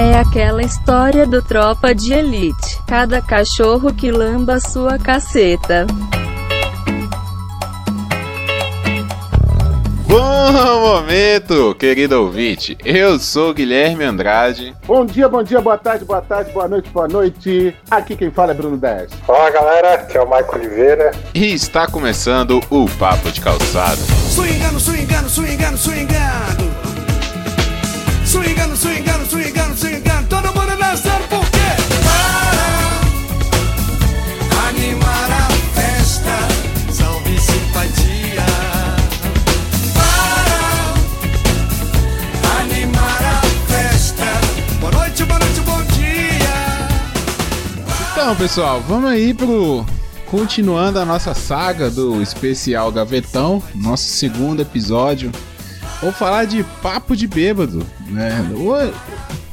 É aquela história do tropa de elite. Cada cachorro que lamba sua caceta. Bom momento, querido ouvinte. Eu sou Guilherme Andrade. Bom dia, bom dia, boa tarde, boa tarde, boa noite, boa noite. Aqui quem fala é Bruno 10. Fala galera, aqui é o Michael Oliveira. E está começando o Papo de Calçado. Swingando, swingando. Swingando, swingando, swingando, swingando. Então, pessoal, vamos aí pro continuando a nossa saga do especial Gavetão, nosso segundo episódio. Vou falar de papo de bêbado, né?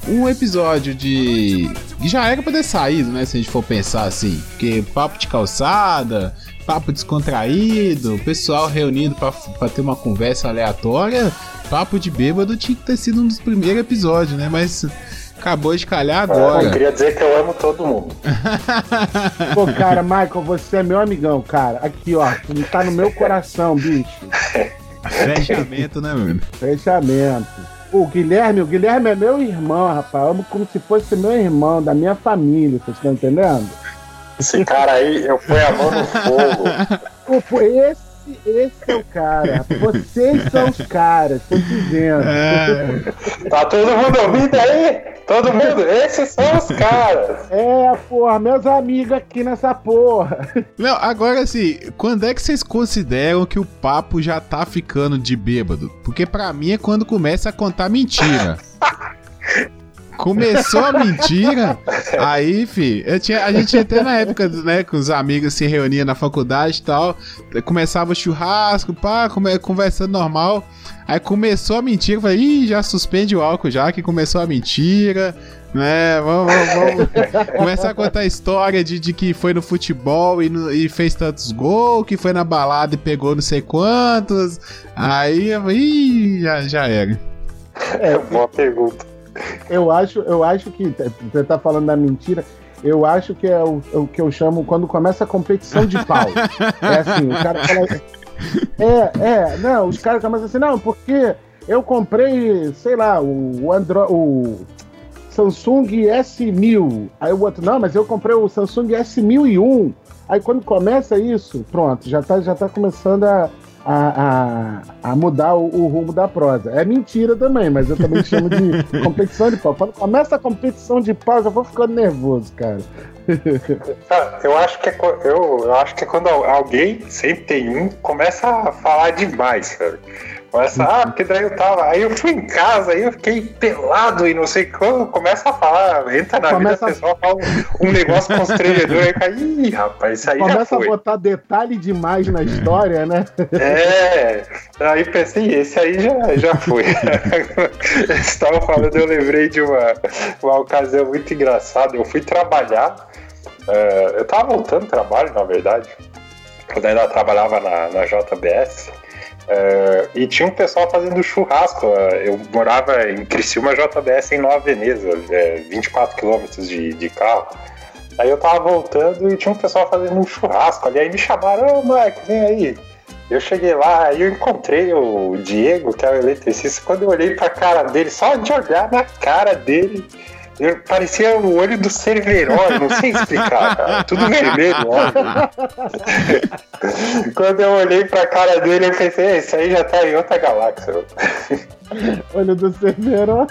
Um episódio de já era pra ter saído, né? Se a gente for pensar assim, porque papo de calçada, papo descontraído, pessoal reunido pra ter uma conversa aleatória, papo de bêbado tinha que ter sido um dos primeiros episódios, né? Mas acabou de calhar Eu agora. queria dizer que eu amo todo mundo. Pô, cara, Michael, você é meu amigão, cara. Aqui, ó, tá no meu coração, bicho. Fechamento, né, mano? Fechamento. O Guilherme, o Guilherme é meu irmão, rapaz. Eu amo como se fosse meu irmão, da minha família, vocês estão entendendo? Esse cara aí, eu ponho a mão no fogo. Pô, esse, esse é o cara. Vocês são os caras, tô dizendo. Tá todo mundo ouvindo aí? Todo mundo? Esses são os caras. É, porra, meus amigos aqui nessa porra. Não, agora assim, quando é que vocês consideram que o papo já tá ficando de bêbado? Porque pra mim é quando começa a contar mentira. Começou a mentira, aí, fi, eu tinha, a gente até na época, né, com os amigos se reunia na faculdade e tal, começava o churrasco, pá, conversando normal, aí começou a mentira, eu falei, ih, já suspende o álcool já, que começou a mentira, né, vamos, vamos, vamos. Começa a contar a história de, de que foi no futebol e, no- e fez tantos gols, que foi na balada e pegou não sei quantos. Aí ih, já, já era. É, Boa pergunta. Eu acho, eu acho que você tá falando da mentira. Eu acho que é o, o que eu chamo quando começa a competição de pau. É assim, o cara fala. É, é, não, os caras começam assim, não, porque eu comprei, sei lá, o, Andro, o Samsung S1000. Aí o outro, não, mas eu comprei o Samsung S1001. Aí quando começa isso, pronto, já tá, já tá começando a, a, a, a mudar o, o rumo da prosa. É mentira também, mas eu também chamo de competição de pau. Quando começa a competição de pau, eu já vou ficando nervoso, cara. Ah, Eu acho, que é, eu, eu acho que é quando alguém, sempre tem um, começa a falar demais, cara. Começa, ah, porque daí eu tava. Aí eu fui em casa, aí eu fiquei pelado e não sei como. Começa a falar, entra na Começa vida pessoal, fala um, um negócio constrangedor aí, cara. Ih, rapaz, isso aí já Começa a botar detalhe demais na história, né? É, aí pensei, esse aí já, já foi. Eles estavam falando, eu lembrei de uma, uma ocasião muito engraçada. Eu fui trabalhar, é, eu tava voltando do trabalho, na verdade, quando ainda trabalhava na, na JBS. É, e tinha um pessoal fazendo churrasco. Eu morava em Criciúma, JBS em Nova Veneza, é, 24 quilômetros de, de carro. Aí eu tava voltando e tinha um pessoal fazendo um churrasco ali. Aí me chamaram, ô Marco, vem aí. Eu cheguei lá, aí eu encontrei o Diego, que é o eletricista. Quando eu olhei pra cara dele, só de olhar na cara dele, eu- parecia o olho do Cerveró, não sei explicar, cara. Tudo vermelho, óbvio. Quando eu olhei pra cara dele, eu pensei, esse aí já tá em outra galáxia. Olho do Cerveró.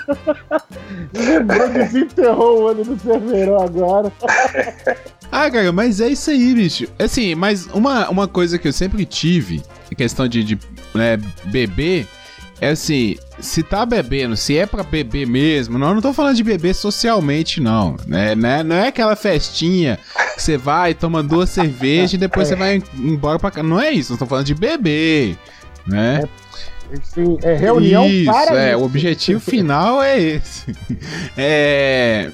Lembrou, desenterrou o olho do Cerveró agora. Ah, cara, mas é isso aí, bicho. Assim, mas uma, uma coisa que eu sempre tive, em questão de, de né, beber, é assim, se tá bebendo, se é pra beber mesmo, não, não tô falando de beber socialmente, não. Né, né? Não é aquela festinha que você vai, toma duas cervejas e depois você vai embora pra casa. Não é isso, eu tô falando de beber. Né? Sim, é reunião isso, para é, isso. o objetivo final é esse. É.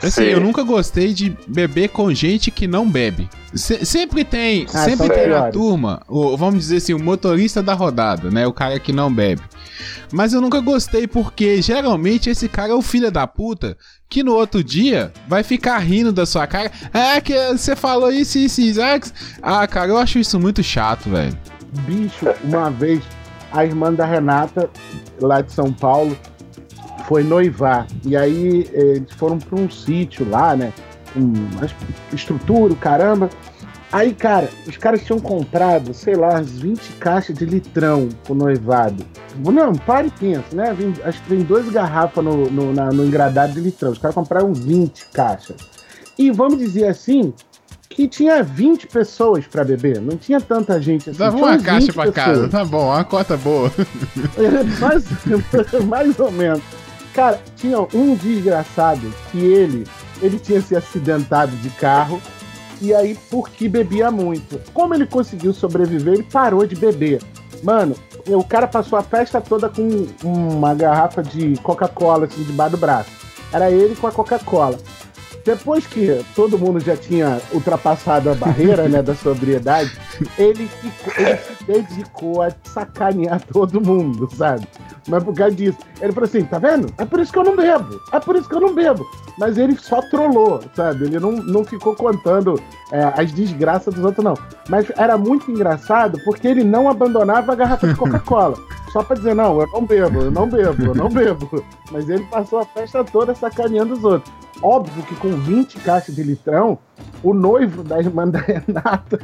Assim, Sim. eu nunca gostei de beber com gente que não bebe. Se- sempre tem, Ah, sempre tem na turma, o, vamos dizer assim, o motorista da rodada, né? O cara que não bebe. Mas eu nunca gostei porque geralmente esse cara é o filho da puta que no outro dia vai ficar rindo da sua cara. Ah, que você falou isso, isso, isso. Que- Ah, cara, eu acho isso muito chato, velho. Bicho, uma vez, a irmã da Renata, lá de São Paulo, foi noivar. E aí eles foram pra um sítio lá, né? As- estrutura, caramba. Aí, cara, os caras tinham comprado, sei lá, umas 20 caixas de litrão pro noivado. Não, pare e pensa, né? Vem- acho que vem duas garrafas no, no, na- no engradado de litrão. Os caras compraram 20 caixas. E vamos dizer assim, que tinha 20 pessoas pra beber. Não tinha tanta gente assim. Dava uma uns caixa 20 pra casa, pessoas. tá bom, uma cota boa. mais, mais ou menos. Cara, tinha um desgraçado que ele, ele tinha se acidentado de carro e aí porque bebia muito. Como ele conseguiu sobreviver, ele parou de beber. Mano, o cara passou a festa toda com uma garrafa de Coca-Cola assim debaixo do braço. Era ele com a Coca-Cola. Depois que todo mundo já tinha ultrapassado a barreira né, da sobriedade, ele, ficou- ele se dedicou a sacanear todo mundo, sabe? Mas por causa disso. Ele falou assim: tá vendo? É por isso que eu não bebo. É por isso que eu não bebo. Mas ele só trollou, sabe? Ele não, não ficou contando é, as desgraças dos outros, não. Mas era muito engraçado porque ele não abandonava a garrafa de Coca-Cola. Só pra dizer, não, eu não bebo, eu não bebo, eu não bebo. Mas ele passou a festa toda sacaneando os outros. Óbvio que com 20 caixas de litrão, o noivo da irmã da Renata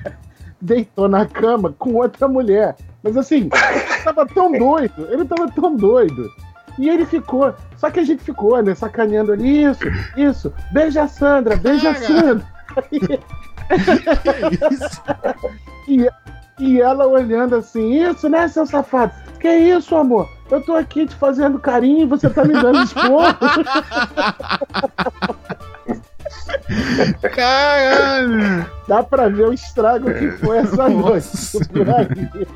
deitou na cama com outra mulher. Mas assim, ele tava tão doido, ele tava tão doido. E ele ficou, só que a gente ficou, né, sacaneando ali, isso, isso, beija a Sandra, beija a Sandra. E, e ela olhando assim, isso, né, seu safado? Que isso, amor? Eu tô aqui te fazendo carinho e você tá me dando esporro. Caralho! Dá pra ver o estrago que foi essa noite. Nossa. por aí.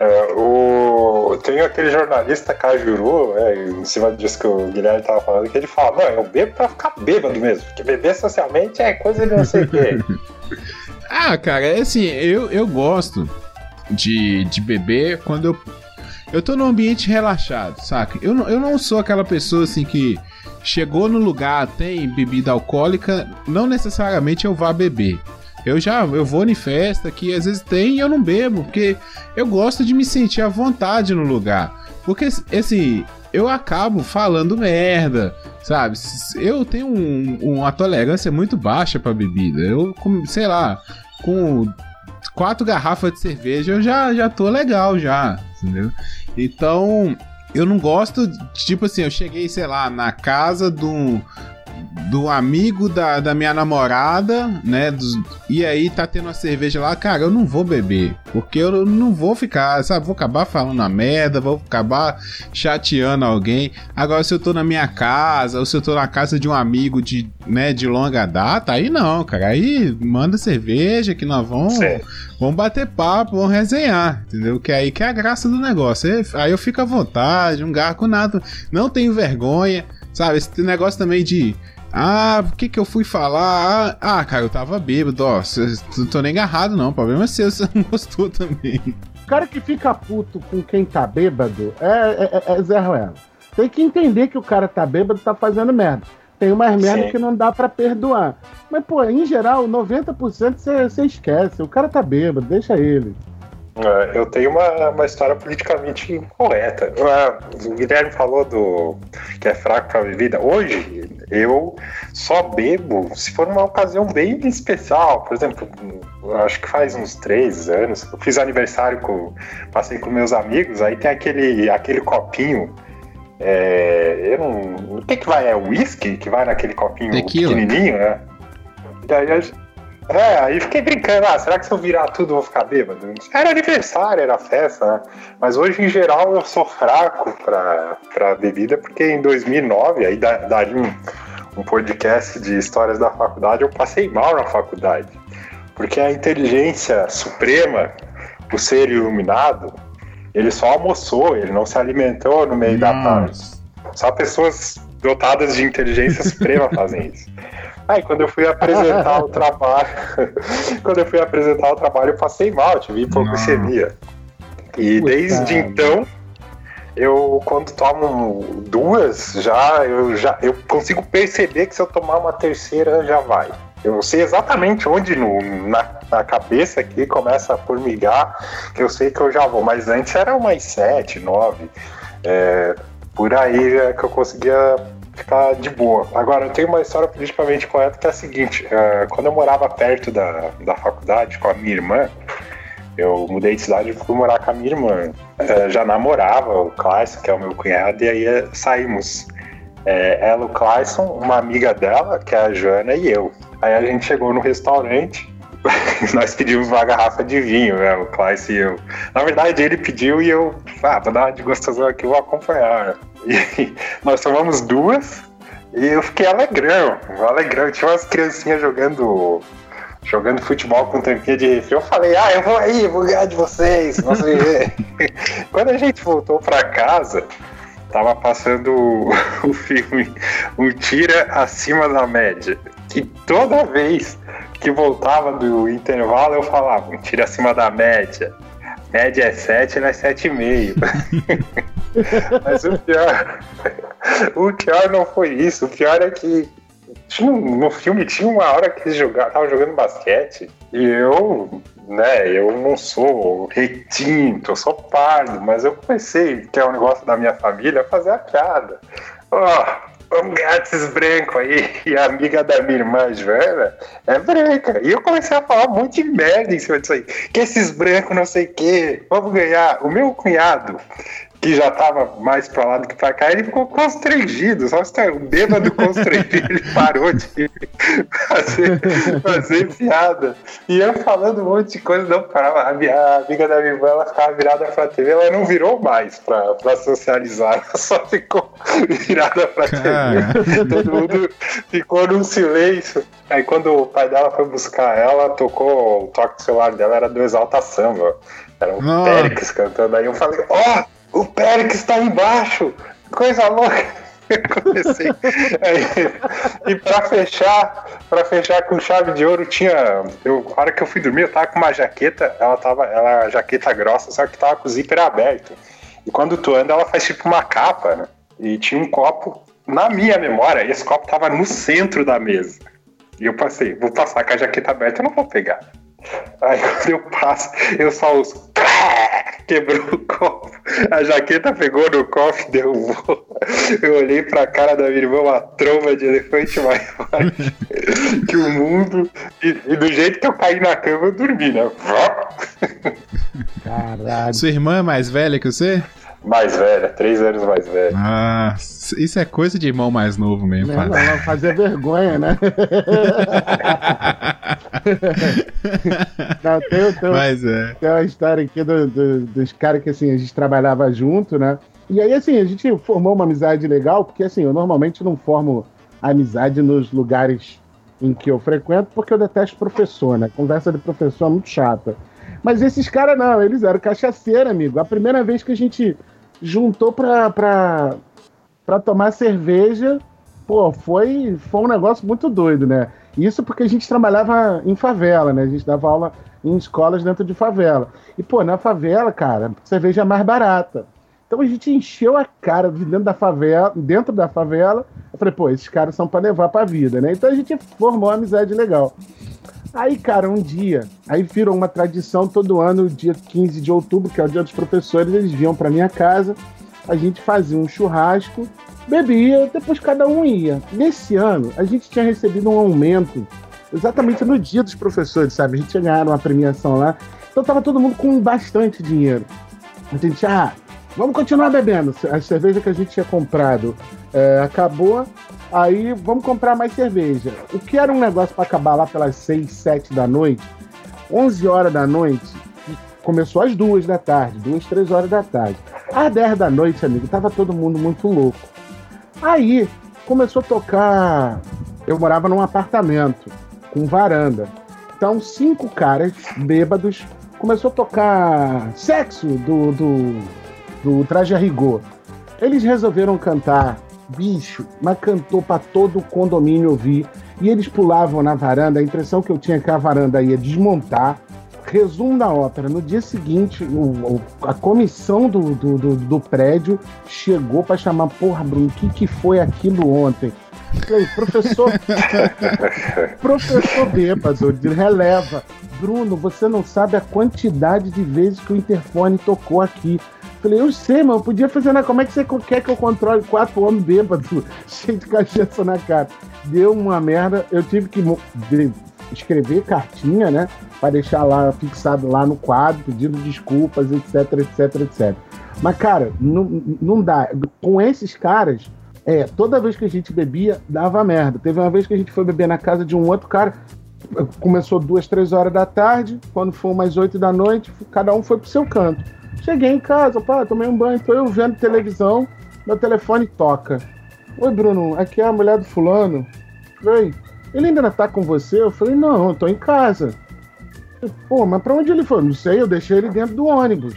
É, o... Tem aquele jornalista Cajuru, é, em cima disso que o Guilherme tava falando, que ele fala, não, eu bebo pra ficar bêbado mesmo, porque beber socialmente é coisa de não sei o quê. Ah, cara, é assim, eu, eu gosto de, de beber quando eu, eu tô num ambiente relaxado, saca? Eu não, eu não sou aquela pessoa assim que chegou no lugar, tem bebida alcoólica, não necessariamente eu vá beber. Eu já eu vou em festa que às vezes tem e eu não bebo, porque eu gosto de me sentir à vontade no lugar. Porque, assim, eu acabo falando merda, sabe? Eu tenho um- uma tolerância muito baixa pra bebida. Eu, sei lá, com quatro garrafas de cerveja eu já, já tô legal já, entendeu? Então, eu não gosto, de- tipo assim, eu cheguei, sei lá, na casa do, do amigo da, da minha namorada, né? dos- e aí tá tendo uma cerveja lá, cara, eu não vou beber. Porque eu não vou ficar, sabe? Vou acabar falando a merda, vou acabar chateando alguém. Agora, se eu tô na minha casa, ou se eu tô na casa de um amigo de, né, de longa data, aí não, cara. Aí manda cerveja que nós vamos, vamos bater papo, vamos resenhar, entendeu? Que aí que é a graça do negócio. Aí, eu fico à vontade, não garco nada, não tenho vergonha, sabe? Esse negócio também de. Ah, o que que eu fui falar? Ah, ah, cara, eu tava bêbado, ó. Não tô nem agarrado, não. O problema é seu, você não gostou também. O cara que fica puto com quem tá bêbado é, é, é Zé Ruela. Tem que entender que o cara tá bêbado tá fazendo merda. Tem umas merda Sim. que não dá pra perdoar. Mas, pô, em geral, 90% você você esquece. O cara tá bêbado, deixa ele. É, Eu tenho uma, uma história politicamente incorreta. Ah, O Guilherme falou do que é fraco pra bebida. Hoje, eu só bebo se for numa ocasião bem especial. Por exemplo, acho que faz uns três anos. Eu fiz aniversário com. Passei com meus amigos, aí tem aquele, aquele copinho. É, eu não. O que, que vai? É whisky que vai naquele copinho Tequila. pequenininho, né? E daí a é, aí fiquei brincando, ah, será que se eu virar tudo eu vou ficar bêbado? Era aniversário, era festa, né? Mas hoje, em geral, eu sou fraco pra, pra bebida, porque em 2009, aí da- daria um, um podcast de histórias da faculdade, eu passei mal na faculdade. Porque a inteligência suprema, o ser iluminado, ele só almoçou, ele não se alimentou no meio da tarde. Só pessoas dotadas de inteligência suprema fazem isso. Aí quando eu fui apresentar o trabalho, quando eu fui apresentar o trabalho, eu passei mal, tive hipoglicemia. E Puta. desde então, eu quando tomo duas, já eu já eu consigo perceber que se eu tomar uma terceira já vai. Eu sei exatamente onde no, na, na cabeça aqui começa a formigar, que eu sei que eu já vou. Mas antes era umas sete, nove. É, por aí é que eu conseguia ficar de boa. Agora, eu tenho uma história politicamente correta que é a seguinte: é, quando eu morava perto da, da faculdade com a minha irmã, eu mudei de cidade e fui morar com a minha irmã. É, já namorava o Clayson, que é o meu cunhado, e aí é, saímos. Ela, o Clayson, uma amiga dela, que é a Joana, e eu. Aí a gente chegou no restaurante, nós pedimos uma garrafa de vinho, né, o Clayson e eu. Na verdade, ele pediu e eu, ah, vou dar uma de gostosão aqui, vou acompanhar. E nós tomamos duas e eu fiquei alegrão, alegrão. Tinha umas criancinhas jogando jogando futebol com tampinha de refri. Eu falei, ah, eu vou aí, vou ganhar de vocês. Ver. Quando a gente voltou pra casa, tava passando o, o filme Um Tira Acima da Média. E toda vez que voltava do intervalo, eu falava, tira acima da média. Média é 7, não é 7,5. Mas o pior, o pior não foi isso. O pior é que tinha, no filme tinha uma hora que eles jogavam, estavam jogando basquete e eu, né, eu não sou retinto, eu sou pardo, mas eu comecei, que é um negócio da minha família, a fazer a piada. Ó, ganhar desses brancos aí. E a amiga da minha irmã, Joana, é branca. E eu comecei a falar um monte de merda em cima disso aí. Que esses brancos não sei o quê, vamos ganhar. O meu cunhado, que já tava mais pra lá do que pra cá, ele ficou constrangido. Só o bêbado constrangido, ele parou de fazer, fazer piada. E eu falando um monte de coisa, não parava. A, minha- a amiga da minha irmã, ela ficava virada pra TV, ela não virou mais pra, pra socializar, ela só ficou virada pra Cara. TV. Todo mundo ficou num silêncio. Aí quando o pai dela foi buscar ela, tocou o toque do celular dela, era do Exalta Samba. Era o. Périx cantando. Aí eu falei, ó, o Périx tá embaixo! Coisa louca! Eu comecei. Aí, e pra fechar, para fechar com chave de ouro, tinha. Eu, a hora que eu fui dormir, eu tava com uma jaqueta, ela tava. Ela era jaqueta grossa, só que tava com o zíper aberto. E quando tu anda, ela faz tipo uma capa, né? E tinha um copo, na minha memória, esse copo tava no centro da mesa. E eu passei, vou passar com a jaqueta aberta, eu não vou pegar. Aí quando eu passo, eu só ouço. Quebrou o copo. A jaqueta pegou no copo e derrubou. Eu olhei pra cara da minha irmã, uma tromba de elefante maior que o mundo. E, e do jeito que eu caí na cama, eu dormi, né? Caralho. Sua irmã é mais velha que você? Mais velha, três anos mais velha. Ah, isso é coisa de irmão mais novo mesmo, Não, não, fazer vergonha, né? Não, tem, tem, Mas é. tem uma história aqui do- do- dos caras que assim, a gente trabalhava junto, né? E aí, assim, a gente formou uma amizade legal, porque assim, eu normalmente não formo amizade nos lugares em que eu frequento, porque eu detesto professor, né? Conversa de professor é muito chata. Mas esses caras não, eles eram cachaceiro, amigo. A primeira vez que a gente juntou pra, pra, pra tomar cerveja, pô, foi, foi um negócio muito doido, né? Isso porque a gente trabalhava em favela, né? A gente dava aula em escolas dentro de favela. E, pô, na favela, cara, cerveja é mais barata. Então a gente encheu a cara de dentro da favela, dentro da favela. Eu falei, pô, esses caras são pra levar pra vida, né? Então a gente formou uma amizade legal. Aí, cara, um dia, aí virou uma tradição todo ano, dia 15 de outubro, que é o dia dos professores, eles vinham pra minha casa, a gente fazia um churrasco, bebia, depois cada um ia. Nesse ano, a gente tinha recebido um aumento, exatamente no dia dos professores, sabe? A gente tinha ganhado uma premiação lá, então tava todo mundo com bastante dinheiro. A gente, ah, vamos continuar bebendo. A cerveja que a gente tinha comprado é, acabou, aí vamos comprar mais cerveja. O que era um negócio para acabar lá pelas 6, 7 da noite, 11 horas da noite, começou às 2 da tarde, 2, 3 horas da tarde. Às 10 da noite, amigo, tava todo mundo muito louco. Aí começou a tocar. Eu morava num apartamento com varanda. Então, cinco caras bêbados começou a tocar sexo do, do, do Traje a Rigor. Eles resolveram cantar bicho, mas cantou pra todo o condomínio ouvir. E eles pulavam na varanda, a impressão que eu tinha é que a varanda ia desmontar. Resumo da ópera: no dia seguinte, o- o- a comissão do, do, do- do prédio chegou pra chamar, porra, Bruno, o que, que foi aquilo ontem? Falei, professor, professor bêbado, releva. Bruno, você não sabe a quantidade de vezes que o interfone tocou aqui. Falei, eu sei, mano, podia fazer na. Como é que você quer que eu controle quatro homens bêbados, cheio de cachaça na cara? Deu uma merda, eu tive que escrever cartinha, né? Pra deixar lá fixado lá no quadro, pedindo desculpas, etc, etc, etc. Mas, cara, não, não dá. Com esses caras, é, toda vez que a gente bebia, dava merda. Teve uma vez que a gente foi beber na casa de um outro cara, começou duas, três horas da tarde, quando foi umas oito da noite, cada um foi pro seu canto. Cheguei em casa, pá, tomei um banho, tô eu vendo televisão, meu telefone toca. Oi, Bruno, aqui é a mulher do fulano. Oi, ele ainda tá com você? Eu falei, não, eu tô em casa. Pô, mas pra onde ele foi? Não sei, eu deixei ele dentro do ônibus.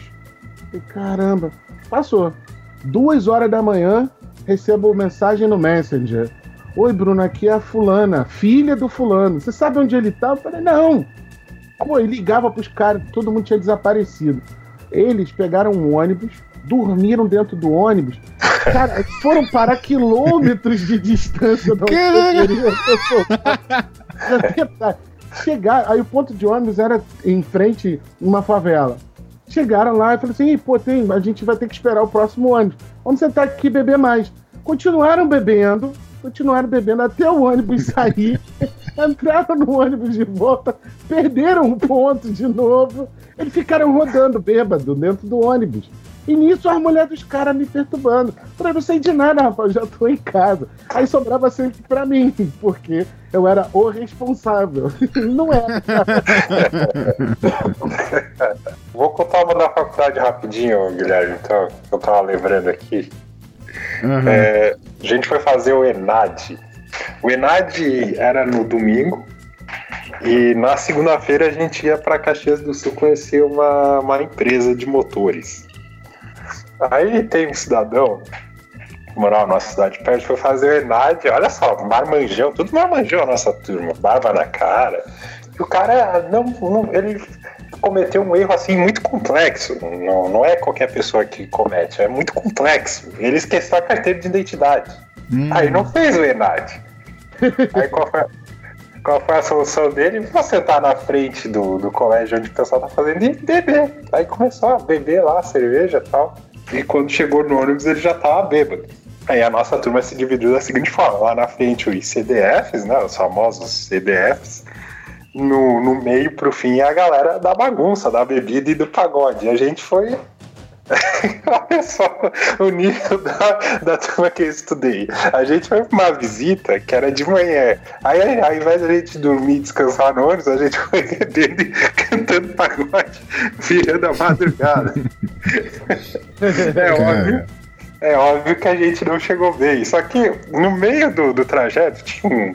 Falei, caramba, passou. Duas horas da manhã, recebo mensagem no Messenger. Oi, Bruno, aqui é a fulana, filha do fulano. Você sabe onde ele tá? Eu falei, não. Pô, e ligava pros caras, todo mundo tinha desaparecido. Eles pegaram um ônibus, dormiram dentro do ônibus. Cara, foram parar quilômetros de distância da onde Chegaram, aí o ponto de ônibus era em frente uma favela. Chegaram lá e falaram assim: "Ih, pô, tem, a gente vai ter que esperar o próximo ônibus. Vamos sentar aqui e beber mais. Continuaram bebendo, continuaram bebendo até o ônibus sair. entraram no ônibus de volta, perderam o ponto de novo. Eles ficaram rodando bêbado dentro do ônibus. E nisso as mulheres dos caras me perturbando. Falei, não sei de nada, rapaz, já tô em casa. Aí sobrava sempre pra mim, porque eu era o responsável. Não era. Vou contar uma da faculdade rapidinho, Guilherme, então, que eu tava lembrando aqui. É, a gente foi fazer o ENAD. O ENAD era no domingo e na segunda-feira a gente ia para Caxias do Sul conhecer uma, uma empresa de motores. Aí tem um cidadão que morava na nossa cidade perto, foi fazer o ENAD, olha só, marmanjão, tudo marmanjão a nossa turma, barba na cara. E o cara não, não- ele cometeu um erro assim muito complexo. Não, não é qualquer pessoa que comete, é muito complexo. Ele esqueceu a carteira de identidade. Aí não fez o ENAD. Aí qual foi, qual foi a solução dele? Vou sentar na frente do, do colégio onde o pessoal tá fazendo e beber. Aí começou a beber lá, cerveja e tal. E quando chegou no ônibus ele já tava bêbado. Aí a nossa turma se dividiu da seguinte forma: lá na frente os CDFs, né? Os famosos CDFs. No, no meio, pro fim, a galera da bagunça, da bebida e do pagode. E a gente foi Olha só o nível da, da turma que eu estudei. A gente foi pra uma visita que era de manhã. Aí, aí, ao invés de a gente dormir e descansar no ônibus, a gente foi bebendo e cantando pagode, virando a madrugada. é óbvio. É óbvio que a gente não chegou bem. Só que no meio do, do trajeto tinha um.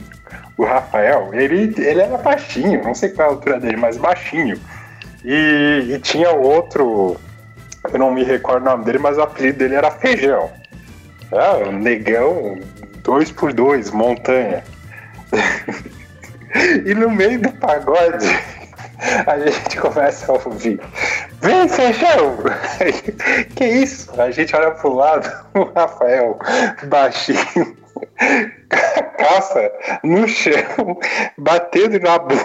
O Rafael, ele, ele era baixinho, não sei qual é a altura dele, mas baixinho. E, e tinha outro, eu não me recordo o nome dele, mas o apelido dele era Feijão. É, o negão, dois por dois, montanha. e no meio do pagode, a gente começa a ouvir. Vem, Feijão! que isso? A gente olha pro lado, o Rafael, baixinho, com a calça no chão, batendo na bunda,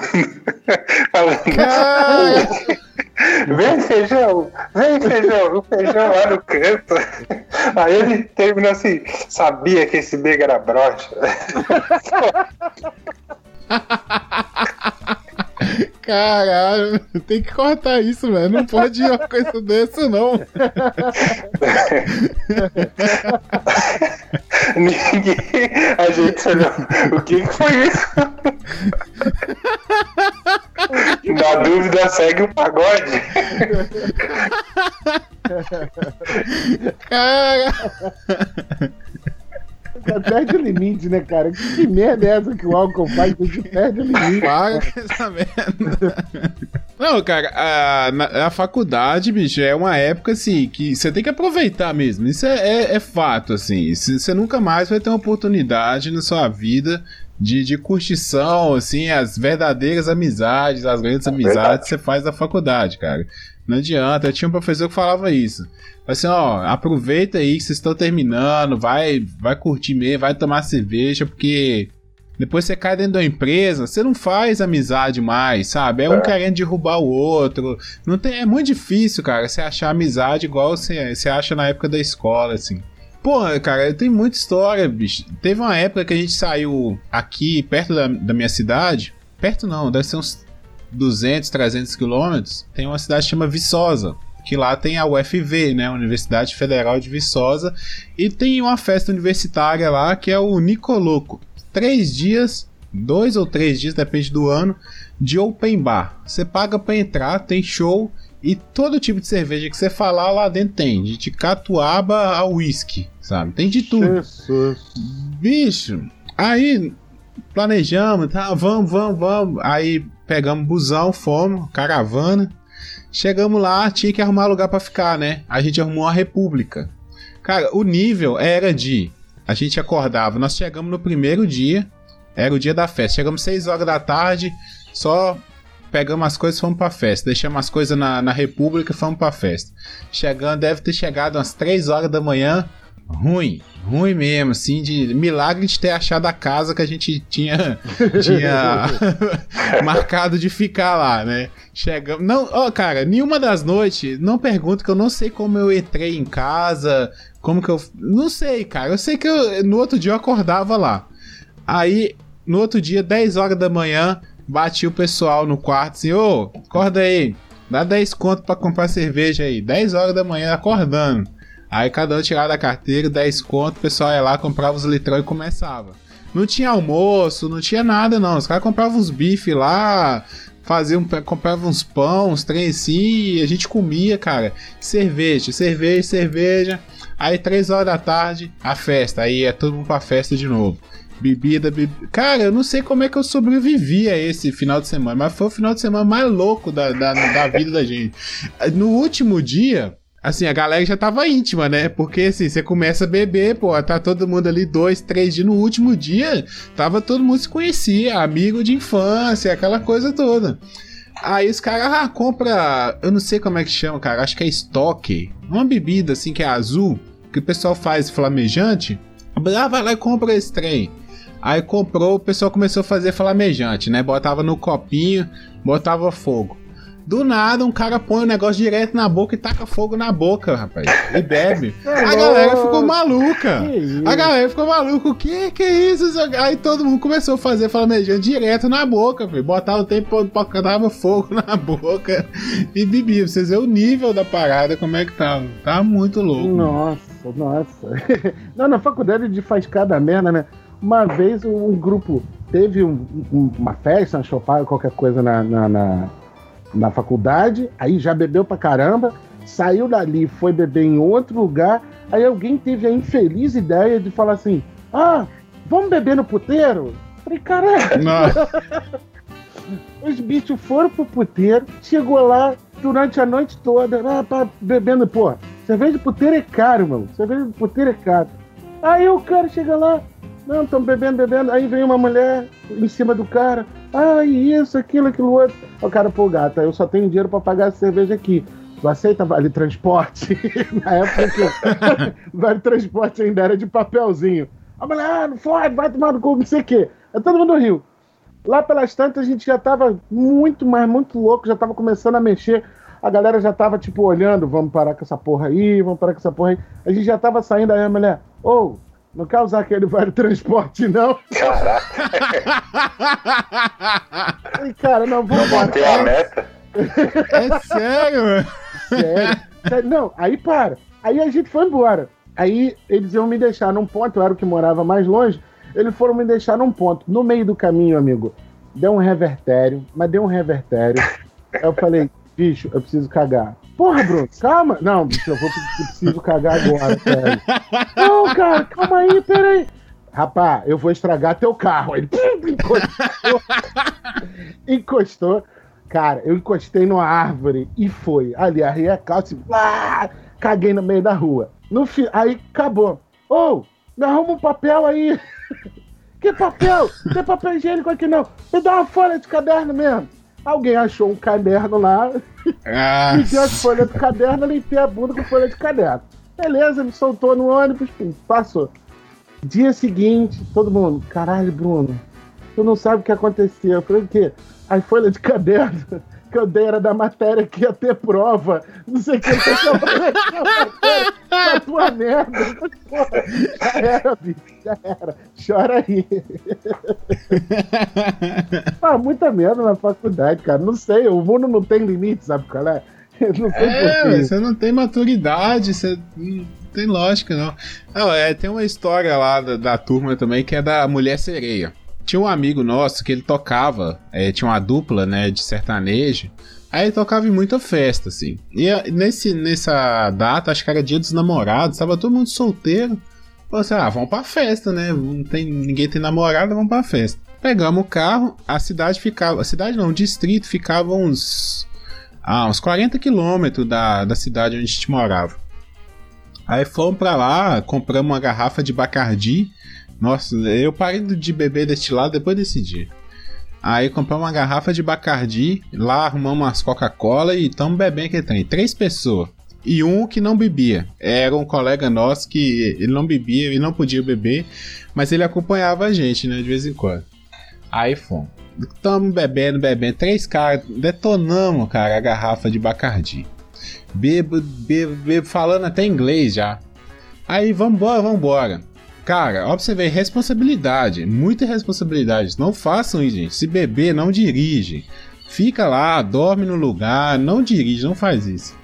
falando. Vem feijão, vem feijão, o feijão lá no canto. Aí ele terminou assim, sabia que esse nega era broxa. Caralho, tem que cortar isso, velho. Não pode ir uma coisa dessa, não. Ninguém, a gente olhou, o que que foi isso? Na dúvida, segue o pagode. Cara, Perde o limite, né, cara? Que, que merda é essa que o álcool faz? Que perde o limite. para com essa merda. Não, cara, a, na- a faculdade, bicho, é uma época assim que você tem que aproveitar mesmo. Isso é, é- é fato, assim. Você nunca mais vai ter uma oportunidade na sua vida de, de curtição, assim, as verdadeiras amizades, as grandes amizades verdade. que você faz na faculdade, cara. Não adianta. Eu tinha um professor que falava isso. Assim, ó, aproveita aí que vocês estão terminando, vai, vai curtir mesmo, vai tomar cerveja, porque depois você cai dentro da empresa, você não faz amizade mais, sabe? É um É. querendo derrubar o outro. Não tem, é muito difícil, cara, você achar amizade igual você, você acha na época da escola, assim. Pô, cara, tem muita história, bicho. Teve uma época que a gente saiu aqui, perto da, da minha cidade. Perto não, deve ser uns 200, 300 quilômetros. Tem uma cidade que chama Viçosa. Que lá tem a UFV, né? Universidade Federal de Viçosa. E tem uma festa universitária lá que é o Nicoloco. Três dias, dois ou três dias, depende do ano, de open bar. Você paga pra entrar, tem show e todo tipo de cerveja que você falar lá dentro tem. De catuaba a whisky, sabe? Tem de tudo. Jesus. Bicho, aí planejamos, tá? Vamos, vamos, vamos. Aí pegamos busão, fomos, caravana. Chegamos lá, tinha que arrumar lugar pra ficar, né? A gente arrumou a República. Cara, o nível era de. A gente acordava, nós chegamos no primeiro dia, era o dia da festa. Chegamos 6 horas da tarde, só pegamos as coisas e fomos pra festa. Deixamos as coisas na, na República e fomos pra festa. Chegando, deve ter chegado umas 3 horas da manhã. Ruim, ruim mesmo, assim, de milagre de ter achado a casa que a gente tinha, tinha marcado de ficar lá, né? Chegamos. Não, ó, cara, nenhuma das noites, não pergunto que eu não sei como eu entrei em casa, como que eu. Não sei, cara. Eu sei que eu- no outro dia eu acordava lá. Aí, no outro dia, 10 horas da manhã, bati o pessoal no quarto assim, ô, acorda aí, dá 10 conto pra comprar cerveja aí. 10 horas da manhã acordando. Aí cada um tirava da carteira, 10 conto, o pessoal ia lá, comprava os litrão e começava. Não tinha almoço, não tinha nada não. Os caras compravam uns bifes lá, faziam, compravam uns pão, uns trem assim, e a gente comia, cara. Cerveja, cerveja, cerveja. Aí três horas da tarde, a festa. Aí é todo mundo pra festa de novo. Bebida, bebida. Cara, eu não sei como é que eu sobrevivi a esse final de semana, mas foi o final de semana mais louco da, da, da vida da gente. No último dia, assim, a galera já tava íntima, né? Porque assim, você começa a beber, pô, tá todo mundo ali dois, três dias. No último dia, tava todo mundo se conhecia, amigo de infância, aquela coisa toda. Aí os caras, ah, compra. Eu não sei como é que chama, cara. Acho que é estoque. Uma bebida assim que é azul, que o pessoal faz flamejante. Ah, vai lá e compra esse trem. Aí comprou, o pessoal começou a fazer flamejante, né? Botava no copinho, botava fogo. Do nada, um cara põe o negócio direto na boca e taca fogo na boca, rapaz. E bebe. A galera ficou maluca. A galera ficou maluca. O que que é isso? Aí todo mundo começou a fazer flamejante direto na boca, filho. Botava o tempo, botava fogo na boca e bebia. Pra vocês verem o nível da parada, como é que tava. Tava muito louco. Nossa, nossa. Não, na faculdade de faz cada merda, né? Uma vez um grupo teve um- um- uma festa, uma chopada, qualquer coisa na, na, na, na faculdade, aí já bebeu pra caramba, saiu dali, foi beber em outro lugar, aí alguém teve a infeliz ideia de falar assim: ah, vamos beber no puteiro? Falei, caralho. Os bichos foram pro puteiro, chegou lá durante a noite toda, ah, pá, bebendo, pô, cerveja de puteiro é caro, mano. Cerveja de puteiro é caro. Aí o cara chega lá, não, estão bebendo, bebendo. Aí vem uma mulher em cima do cara, ah, isso, aquilo, aquilo outro. O cara, pô, gata, eu só tenho dinheiro pra pagar a cerveja aqui. Tu aceita vale transporte? Na época que vale transporte ainda era de papelzinho. A mulher, ah, não pode, vai tomar no cu, não sei o quê. Aí todo mundo riu. Lá pelas tantas a gente já tava muito, mas muito louco, já tava começando a mexer. A galera já tava, tipo, olhando, vamos parar com essa porra aí, vamos parar com essa porra aí. A gente já tava saindo, aí a mulher, ô, não quer usar aquele vale transporte, não? Caraca, Falei, cara, não, vamos bateu a meta. É sério, mano. Sério, sério. Não, aí para. Aí a gente foi embora. Aí eles iam me deixar num ponto, eu era o que morava mais longe. Eles foram me deixar num ponto. No meio do caminho, amigo, deu um revertério, mas deu um revertério. Aí eu falei, bicho, eu preciso cagar. Porra, Bruno, calma. Não, bicho, eu vou eu preciso cagar agora, sério. Não, cara, calma aí, peraí. Rapá, eu vou estragar teu carro. Ele pum, encostou. encostou. Cara, eu encostei numa árvore e foi. Ali, arrei a calça e caguei no meio da rua. No fi... Aí acabou. Ô, me arruma um papel aí. que papel? Tem papel higiênico aqui não. Me dá uma folha de caderno mesmo. Alguém achou um caderno lá, Ah, pediu as folhas do caderno, limpei a bunda com folha de caderno. Beleza, me soltou no ônibus, passou. Dia seguinte, todo mundo, caralho, Bruno, tu não sabe o que aconteceu. Eu falei, o quê? As folhas de caderno que eu dei era da matéria que ia ter prova. Não sei o que. Eu falei, "Tá tua merda. Porra, já era, bicho, já era. Chora aí. ah, muita merda na faculdade, cara. Não sei, o mundo não tem limite, sabe qual é? Não sei É, você não tem maturidade, você não tem lógica, não. Não, é, tem uma história lá da, da turma também que é da Mulher Sereia. Tinha um amigo nosso que ele tocava, é, tinha uma dupla, né, de sertanejo. Aí ele tocava em muita festa, assim. E a- nesse, nessa data, acho que era dia dos namorados, tava todo mundo solteiro. Falei assim, ah, vamos pra festa, né? Não tem, ninguém tem namorada, vamos pra festa. Pegamos o carro, a cidade ficava. A cidade não, o distrito ficava uns. Ah, uns 40 quilômetros da, da cidade onde a gente morava. Aí fomos pra lá, compramos uma garrafa de Bacardi. Nossa, eu parei de beber deste lado depois desse dia. Aí compramos uma garrafa de Bacardi, lá arrumamos umas Coca-Cola e estamos bebendo que tem. Três pessoas. E um que não bebia. Era um colega nosso que ele não bebia, ele não podia beber, mas ele acompanhava a gente, né, de vez em quando. Aí fomos. Tamo bebendo, bebendo. Três caras, detonamos, cara, a garrafa de Bacardi. Bebo, bebo, bebo, falando até inglês já. Aí, vambora, vambora. Cara, ver, responsabilidade, muita responsabilidade. Não façam isso, gente. Se beber, não dirige. Fica lá, dorme no lugar, não dirige, não faz isso.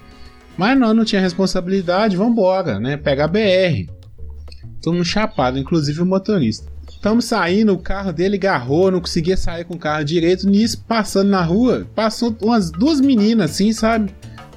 Mas não, não tinha responsabilidade, vambora, né? Pega a BR. Todo mundo chapado, inclusive o motorista. Estamos saindo, o carro dele garrou, não conseguia sair com o carro direito. Nisso, passando na rua, passou umas duas meninas assim, sabe?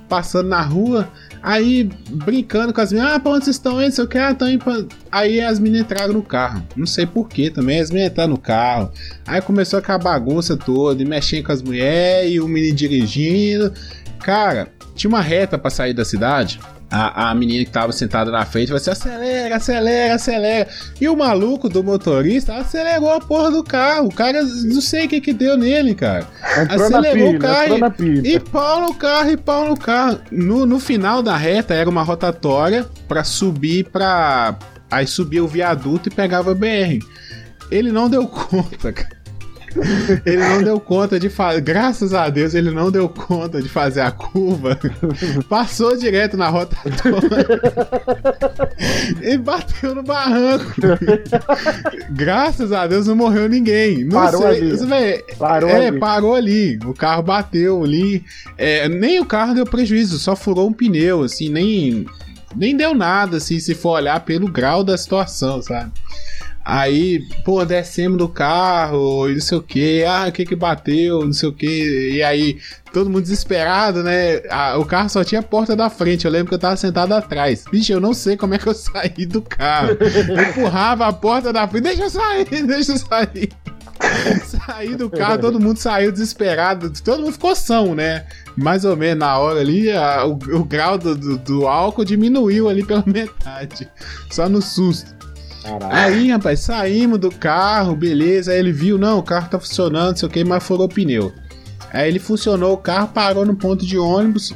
Passando na rua, aí brincando com as meninas. Ah, pra onde vocês estão indo? Sei o que, ah, estão indo pra... Aí as meninas entraram no carro. Não sei porquê também, as meninas entraram no carro. Aí começou aquela bagunça toda, e mexendo com as mulheres, e o menino dirigindo. Cara, tinha uma reta pra sair da cidade. A, a menina que tava sentada na frente falou assim: acelera, acelera, acelera. E o maluco do motorista acelerou a porra do carro. O cara, não sei o que que deu nele, cara. Entrou Acelerou o pilha, carro entrou e-. E pau no carro, e pau no carro. No, no final da reta era uma rotatória pra subir pra. Aí subia o viaduto e pegava a BR. Ele não deu conta, cara. Ele não deu conta de fazer. Graças a Deus, ele não deu conta de fazer a curva. Passou direto na rotatória. e bateu no barranco. Graças a Deus não morreu ninguém. Não Parou sei. ali. Isso, Parou é, ali. parou ali. O carro bateu ali. É, nem o carro deu prejuízo, só furou um pneu, assim, nem. Nem deu nada, assim, se for olhar pelo grau da situação, sabe? Aí, pô, descemos do carro e não sei o que, ah, o que que bateu, não sei o que, e aí todo mundo desesperado, né? O carro só tinha a porta da frente, eu lembro que eu tava sentado atrás. Bicho, eu não sei como é que eu saí do carro. Eu empurrava a porta da frente, deixa eu sair, deixa eu sair. Saí do carro, todo mundo saiu desesperado, todo mundo ficou são, né? Mais ou menos na hora ali, a- o, o grau do, do, do álcool diminuiu ali pela metade, só no susto. Aí, rapaz, saímos do carro, beleza. Aí ele viu, não, o carro tá funcionando, não sei o que, mas furou o pneu. Aí ele funcionou o carro, parou no ponto de ônibus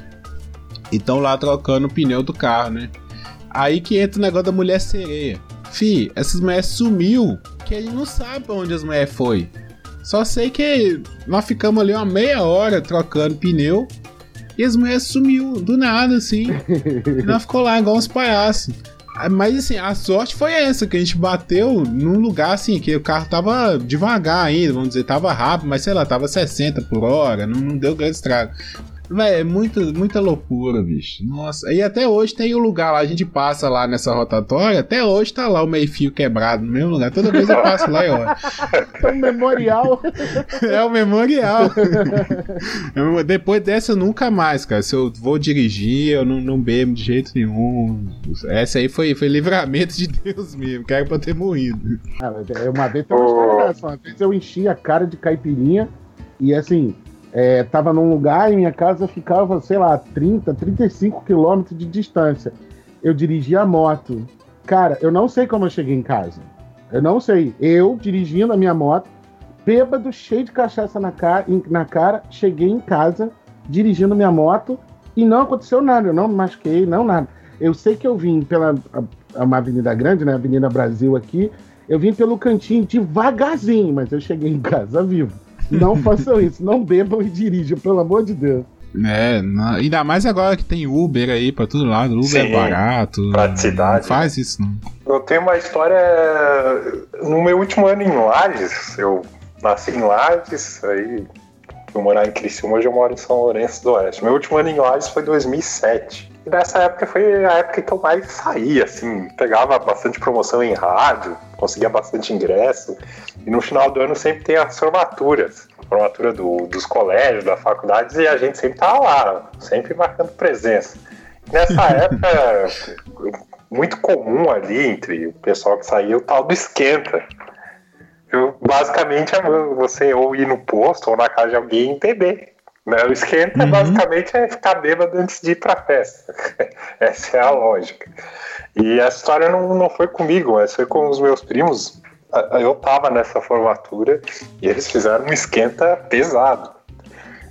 e estão lá trocando o pneu do carro, né? Aí que entra o negócio da mulher sereia. Fi, essas mulheres sumiu, que ele não sabe pra onde as mulheres foi. Só sei que nós ficamos ali uma meia hora trocando pneu e as mulheres sumiu do nada, assim. E nós ficou lá igual uns palhaços. Ah, Mas assim, a sorte foi essa, que a gente bateu num lugar assim, que o carro tava devagar ainda, vamos dizer, tava rápido, mas sei lá, tava 60 por hora, não, não deu grande estrago. Véi, é muita, muita loucura, bicho. Nossa, e até hoje tem o lugar lá, a gente passa lá nessa rotatória, até hoje tá lá o meio-fio quebrado no mesmo lugar. Toda vez eu passo lá e olho. É um memorial. É o memorial. Eu- Depois dessa, nunca mais, cara. Se eu vou dirigir, eu não, não bebo de jeito nenhum. Essa aí foi, foi livramento de Deus mesmo, que era pra eu ter morrido. Ah, é, uma vez dessa. Uma vez eu enchi a cara de caipirinha e assim, É, tava num lugar e minha casa ficava, sei lá, 30, 35 quilômetros de distância. Eu dirigia a moto. Cara, eu não sei como eu cheguei em casa. Eu não sei. Eu, dirigindo a minha moto, bêbado, cheio de cachaça na cara, na cara cheguei em casa, dirigindo minha moto, e não aconteceu nada. Eu não me machuquei, não nada. Eu sei que eu vim pela a- uma avenida grande, né? Avenida Brasil aqui. Eu vim pelo cantinho devagarzinho, mas eu cheguei em casa vivo. Não façam isso, não bebam e dirijam, pelo amor de Deus. É, na- ainda mais agora que tem Uber aí pra todo lado. Uber Sim, é barato. praticidade, Não faz isso, não. Eu tenho uma história. No meu último ano em Lages, eu nasci em Lages, aí fui morar em Criciúma, hoje eu moro em São Lourenço do Oeste. Meu último ano em Lages foi 2007. E nessa época foi a época que eu mais saía, assim, pegava bastante promoção em rádio, conseguia bastante ingresso. E no final do ano sempre tem as formaturas. Formatura do- dos colégios, das faculdades, e a gente sempre tava lá, sempre marcando presença. Nessa época, muito comum ali entre o pessoal que saía o tal do esquenta. Eu, basicamente é você ou ir no posto ou na casa de alguém e beber. Né? O esquenta basicamente é ficar bêbado antes de ir pra festa. Essa é a lógica. E essa história não, não foi comigo, mas foi com os meus primos. Eu tava nessa formatura e eles fizeram um esquenta pesado.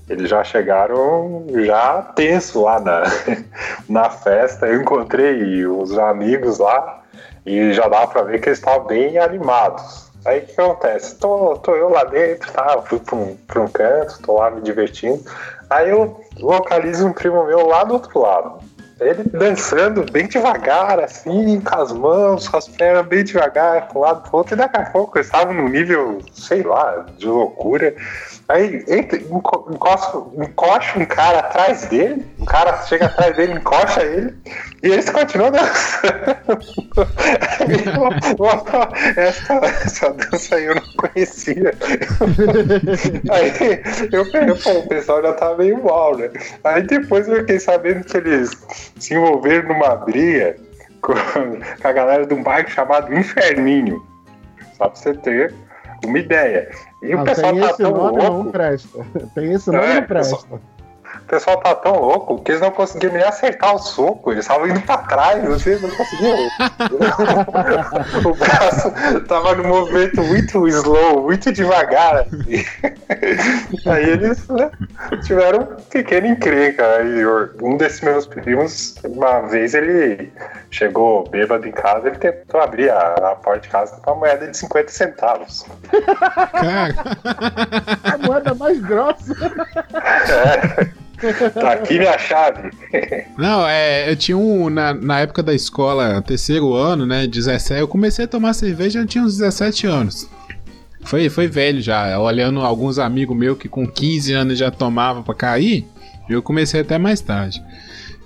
Eles já chegaram já tenso lá na, na festa. Eu encontrei os amigos lá e já dava pra ver que eles estavam bem animados. Aí o que acontece? Tô, tô eu lá dentro, tá? Fui pra um, pra um canto, tô lá me divertindo. Aí eu localizo um primo meu lá do outro lado. Ele dançando bem devagar, assim, com as mãos, com as pernas bem devagar, pro lado pro outro, e daqui a pouco eles estavam num nível, sei lá, de loucura. Aí entra, enco- encosta, encosta um cara atrás dele, um cara chega atrás dele, encosta ele, e eles continuam dançando. Essa, essa dança aí eu não conhecia. Aí eu falei, pô, o pessoal já tá meio mal, né? Aí depois eu fiquei sabendo que eles se envolveram numa briga com, com a galera de um bairro chamado Inferninho. Só pra você ter uma ideia. E o Não, pessoal tem tá esse nome, louco. não presta. Tem esse nome, É, não presta. O pessoal tá tão louco que eles não conseguiam nem acertar o soco, eles estavam indo pra trás, vocês não conseguiam. o braço tava num movimento muito slow, muito devagar. assim. Aí eles né, tiveram um pequeno encrenca. Aí eu- um desses meus primos, uma vez ele chegou bêbado em casa, ele tentou abrir a, a porta de casa com uma moeda de 50 centavos. Cara, A moeda mais grossa. Tá aqui minha chave. não, é, eu tinha um, na, na época da escola, terceiro ano, né, 17, eu comecei a tomar cerveja, eu tinha uns 17 anos. Foi, foi velho já, olhando alguns amigos meus que com 15 anos já tomavam pra cair, eu comecei até mais tarde.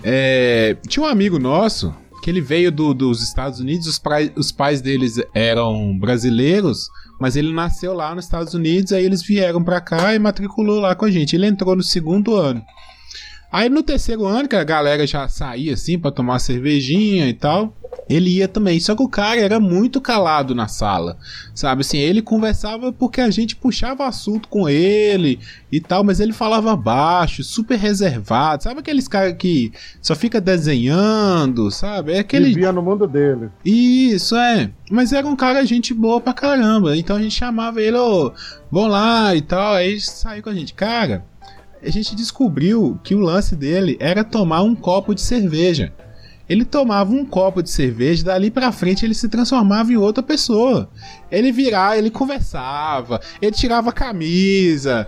É, tinha um amigo nosso, que ele veio do- dos Estados Unidos, os, prai- os pais deles eram brasileiros, mas ele nasceu lá nos Estados Unidos, aí eles vieram pra cá e matriculou lá com a gente. Ele entrou no segundo ano. Aí no terceiro ano, que a galera já saía assim pra tomar cervejinha e tal, ele ia também. Só que o cara era muito calado na sala, sabe? Assim, ele conversava porque a gente puxava assunto com ele e tal, mas ele falava baixo, super reservado. Sabe aqueles caras que só fica desenhando, sabe? É aquele. Vivia no mundo dele. Isso, é. Mas era um cara gente boa pra caramba. Então a gente chamava ele, ô, vão lá e tal. Aí ele saiu com a gente. Cara, a gente descobriu que o lance dele era tomar um copo de cerveja. Ele tomava um copo de cerveja, dali pra frente ele se transformava em outra pessoa. Ele virava, ele conversava, ele tirava a camisa,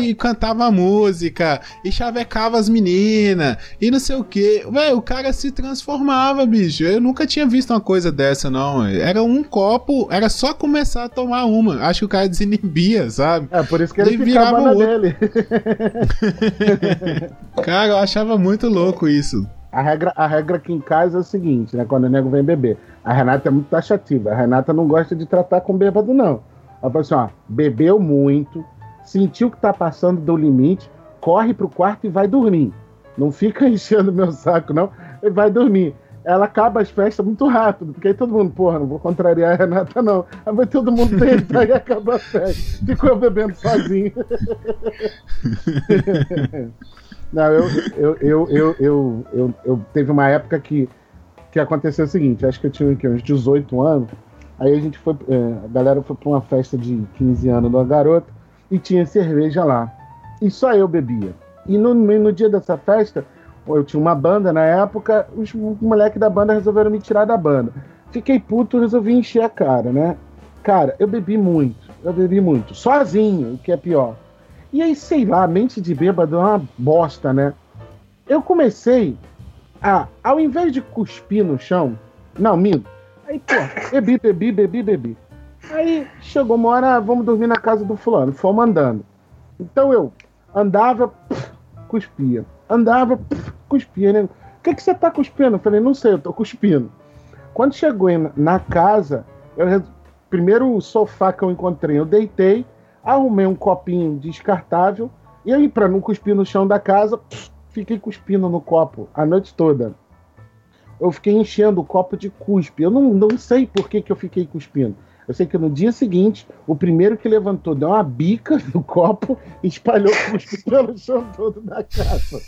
e, e cantava música, e chavecava as meninas, e não sei o que. O cara se transformava, bicho. Eu nunca tinha visto uma coisa dessa, não. Era um copo, era só começar a tomar uma. Acho que o cara desinibia, sabe? É, por isso que ele Ele ficava virava na outro. dele. Cara, eu achava muito louco isso. A regra, a regra aqui em casa é o seguinte, né? Quando o nego vem beber. A Renata é muito taxativa. A Renata não gosta de tratar com bêbado, não. Ela fala assim, ó, bebeu muito, sentiu que tá passando do limite, corre pro quarto e vai dormir. Não fica enchendo meu saco, não. E vai dormir. ela acaba as festas muito rápido, porque aí todo mundo, porra, não vou contrariar a Renata, não. Aí vai todo mundo deitar e acaba a festa. Ficou eu bebendo sozinho. não, eu, eu, eu, eu, eu, eu, eu teve uma época que, que aconteceu o seguinte, acho que eu tinha aqui, uns 18 anos, aí a gente foi, é, a galera foi pra uma festa de 15 anos de uma garota e tinha cerveja lá. E só eu bebia. E no, no dia dessa festa, eu tinha uma banda na época, os moleques da banda resolveram me tirar da banda. Fiquei puto, resolvi encher a cara, né? Cara, eu bebi muito, eu bebi muito, sozinho, o que é pior. E aí, sei lá, mente de bêbado é uma bosta, né? Eu comecei a, ao invés de cuspir no chão, não, minto. Aí, pô, bebi, bebi, bebi, bebi. Aí chegou uma hora, vamos dormir na casa do fulano, fomos andando. Então eu andava, pff, cuspia. Andava, pff, cuspia, né? O que, que você tá cuspindo? Eu falei, não sei, eu tô cuspindo. Quando chegou na casa, eu primeiro o sofá que eu encontrei, eu deitei, arrumei um copinho descartável, e aí, pra não cuspir no chão da casa, pff, fiquei cuspindo no copo a noite toda. Eu fiquei enchendo o copo de cuspe. Eu não, não sei por que, que eu fiquei cuspindo. Eu sei que no dia seguinte, o primeiro que levantou deu uma bica no copo e espalhou cuspe pelo chão todo da casa.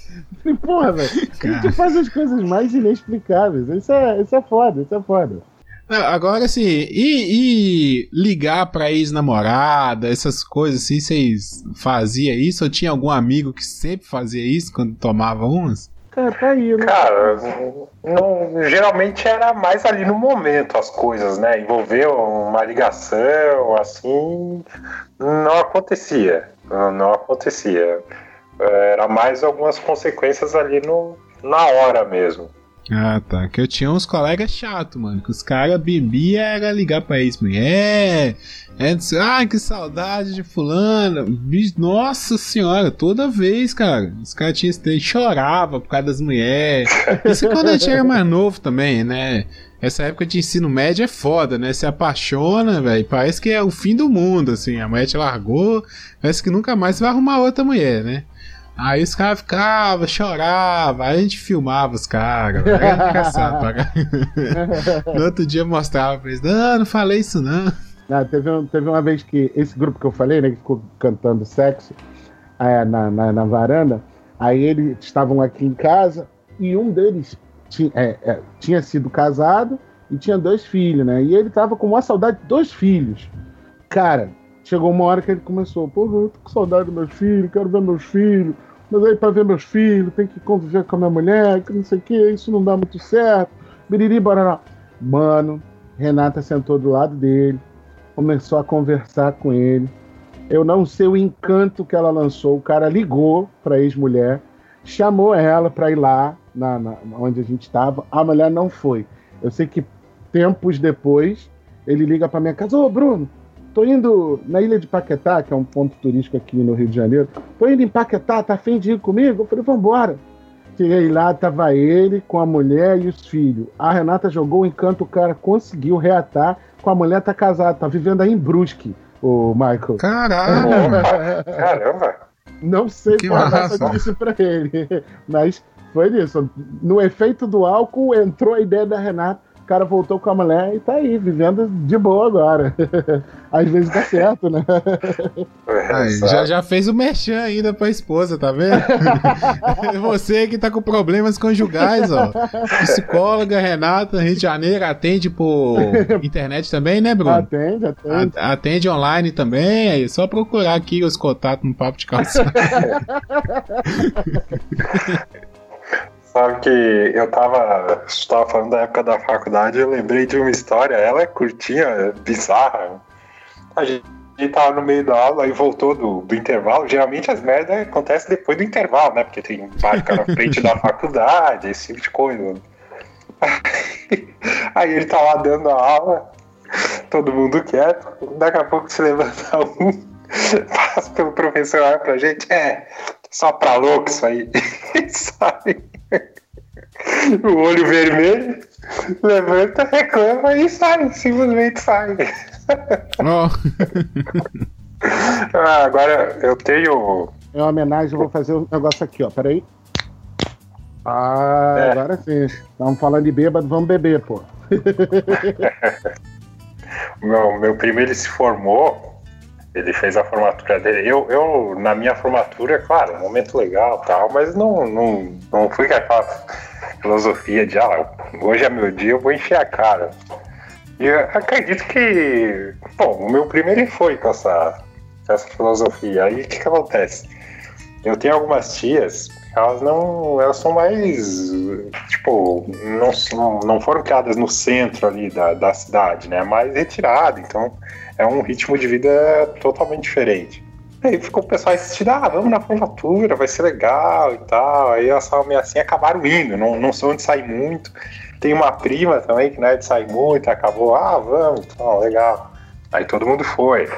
Falei, porra, velho, a gente faz as coisas mais inexplicáveis. Isso é, isso é foda, isso é foda. Não, Agora, assim, e, e ligar pra ex-namorada, essas coisas assim, vocês faziam isso? Ou tinha algum amigo que sempre fazia isso quando tomava umas? Cara, tá aí, né? Cara, não- geralmente era mais ali no momento as coisas, né? Envolver uma ligação, assim, não acontecia. Não, não acontecia. Era mais algumas consequências ali no, na hora mesmo. Ah, tá. Que eu tinha uns colegas chatos, mano. Que os caras bebiam era ligar pra ex-mulher. É, dizer, ai, que saudade de fulano. Nossa senhora, toda vez, cara. Os caras tinham esse- chorava por causa das mulheres. Isso é quando a gente era mais novo também, né? Essa época de ensino médio é foda, né? Se apaixona, velho. Parece que é o fim do mundo, assim. A mulher te largou, parece que nunca mais vai arrumar outra mulher, né? Aí os caras ficavam, choravam, aí a gente filmava os caras, era engraçado pra. No outro dia mostrava pra eles, não, não falei isso não. Ah, teve, um- teve uma vez que esse grupo que eu falei, né, que ficou cantando sexo é, na, na, na varanda, aí eles estavam aqui em casa e um deles ti- é, é, tinha sido casado e tinha dois filhos, né? E ele tava com uma saudade de dois filhos. Cara, chegou uma hora que ele começou, pô, eu tô com saudade dos meus filhos, quero ver meus filhos, mas aí pra ver meus filhos tem que conviver com a minha mulher, que não sei o que, isso não dá muito certo, biriri, barará. Mano, Renata sentou do lado dele, começou a conversar com ele. Eu não sei o encanto que ela lançou. O cara ligou pra ex-mulher, chamou ela pra ir lá, na, na- onde a gente estava. A mulher não foi. Eu sei que tempos depois, ele liga pra minha casa: Ô, Bruno, tô indo na ilha de Paquetá, que é um ponto turístico aqui no Rio de Janeiro. Tô indo em Paquetá, tá afim de ir comigo? Eu falei: vambora. Cheguei lá, tava ele com a mulher e os filhos. A Renata jogou o encanto, o cara conseguiu reatar. Com a mulher tá casado, tá vivendo aí em Brusque, o Michael. Caralho. Opa, caramba! Não sei Que o que a Renata disse pra ele, mas foi isso. No efeito do álcool, entrou a ideia da Renata. O cara voltou com a mulher e tá aí, vivendo de boa agora. Às vezes dá certo, né? Aí, Exato. já, já fez o merchan ainda pra esposa, tá vendo? Você que tá com problemas conjugais, ó. Psicóloga Renata, Rio de Janeiro, atende por internet também, né, Bruno? Atende, atende. A- Atende online também, aí é só procurar aqui os contatos no Papo de Calçado. Sabe que eu tava, estava falando da época da faculdade, eu lembrei de uma história, ela é curtinha, é bizarra. A gente, tava no meio da aula e voltou do, do intervalo. Geralmente as merdas acontecem depois do intervalo, né? Porque tem básica na frente da faculdade, esse tipo de coisa. Aí ele tá lá dando a aula, todo mundo quieto, daqui a pouco se levanta um, passa pelo professor olha pra gente, é, só pra louco isso aí. E sai. O olho vermelho, levanta, reclama e sai, simplesmente sai. Ó, Ah, agora eu tenho. É uma homenagem, eu vou fazer um negócio aqui, ó. Peraí. Ah, É. agora sim. Estamos falando de bêbado, vamos beber, pô. Meu, meu primo ele se formou, ele fez a formatura dele. Eu, eu na minha formatura, claro, um momento legal tal, mas não, não, não fui aquela filosofia de ah, hoje é meu dia, eu vou encher a cara. E acredito que, bom, o meu primo ele foi com essa, essa filosofia. Aí o que, que acontece? Eu tenho algumas tias, elas não. Elas são mais. Tipo, não, não, não foram criadas no centro ali da, da cidade, né? Mais retirado, então é um ritmo de vida totalmente diferente. Aí ficou o pessoal assistindo, ah, vamos na formatura, vai ser legal e tal. Aí estavam meio assim, acabaram indo, não, não sou de sair muito. Tem uma prima também que não é de sair muito, acabou, ah, vamos, então, legal. Aí todo mundo foi.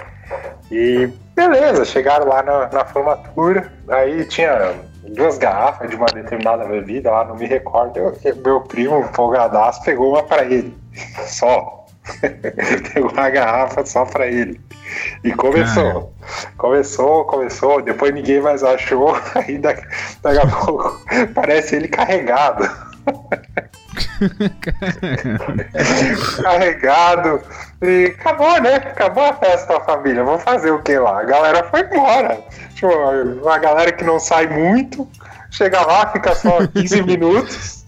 E beleza, chegaram lá na, na formatura, aí tinha duas garrafas de uma determinada bebida lá, não me recordo. Eu- meu primo, empolgadaço, pegou uma pra ele. Só. pegou uma garrafa só pra ele. E começou. Começou, começou, depois ninguém mais achou, aí daqui, daqui a pouco parece ele carregado. carregado. E acabou, né? Acabou a festa da família. Vamos fazer o que lá? A galera foi embora. Tipo, a galera que não sai muito, chega lá, fica só 15 minutos.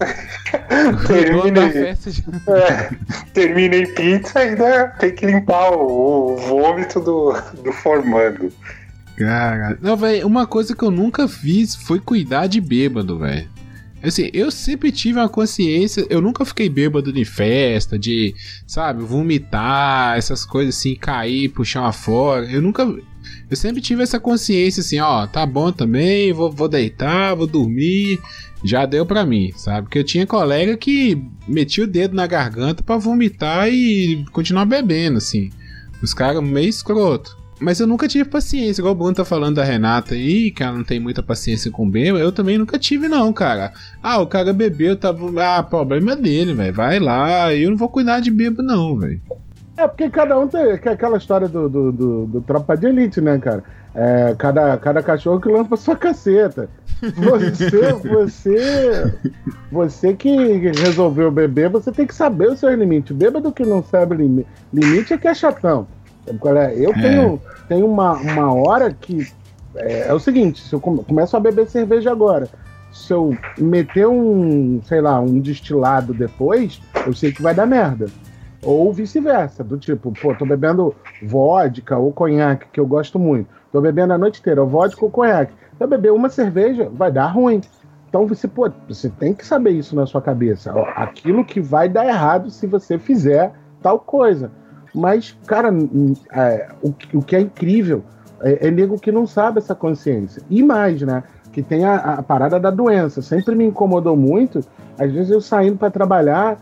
Termina, é, termina em pizza e ainda tem que limpar o, o vômito do, do formando. Cara, não, velho, uma coisa que eu nunca fiz foi cuidar de bêbado, velho. Assim, eu sempre tive uma consciência, eu nunca fiquei bêbado de festa, de, sabe, vomitar, essas coisas assim, cair, puxar uma fora. Eu nunca. Eu sempre tive essa consciência assim, ó, tá bom também, vou, vou deitar, vou dormir. Já deu pra mim, sabe? Porque eu tinha colega que metia o dedo na garganta pra vomitar e continuar bebendo, assim. Os caras meio escroto. Mas eu nunca tive paciência, igual o Bruno tá falando da Renata aí, que ela não tem muita paciência com bêbado. Eu também nunca tive, não, cara. Ah, o cara bebeu, tá. Ah, problema dele, velho. Vai lá, eu não vou cuidar de bêbado, não, velho. É porque cada um tem que é aquela história do, do, do, do tropa de elite, né, cara? É, cada, cada cachorro que lampa sua caceta. Você, você, você que resolveu beber, você tem que saber os seus limites. O bêbado que não sabe limi- limite é que é chatão. É? Eu É. tenho, tenho uma, uma hora que é, é o seguinte: se eu come- começo a beber cerveja agora, se eu meter um, sei lá, um destilado depois, eu sei que vai dar merda. Ou vice-versa, do tipo, pô, tô bebendo vodka ou conhaque, que eu gosto muito. Tô bebendo a noite inteira, vodka ou conhaque. Eu beber uma cerveja, vai dar ruim. Então você, pô, você tem que saber isso na sua cabeça. Aquilo que vai dar errado se você fizer tal coisa. Mas, cara, é, o, o que é incrível é, é nego que não sabe essa consciência. E mais, né? Que tem a, a parada da doença. Sempre me incomodou muito. Às vezes eu saindo para trabalhar,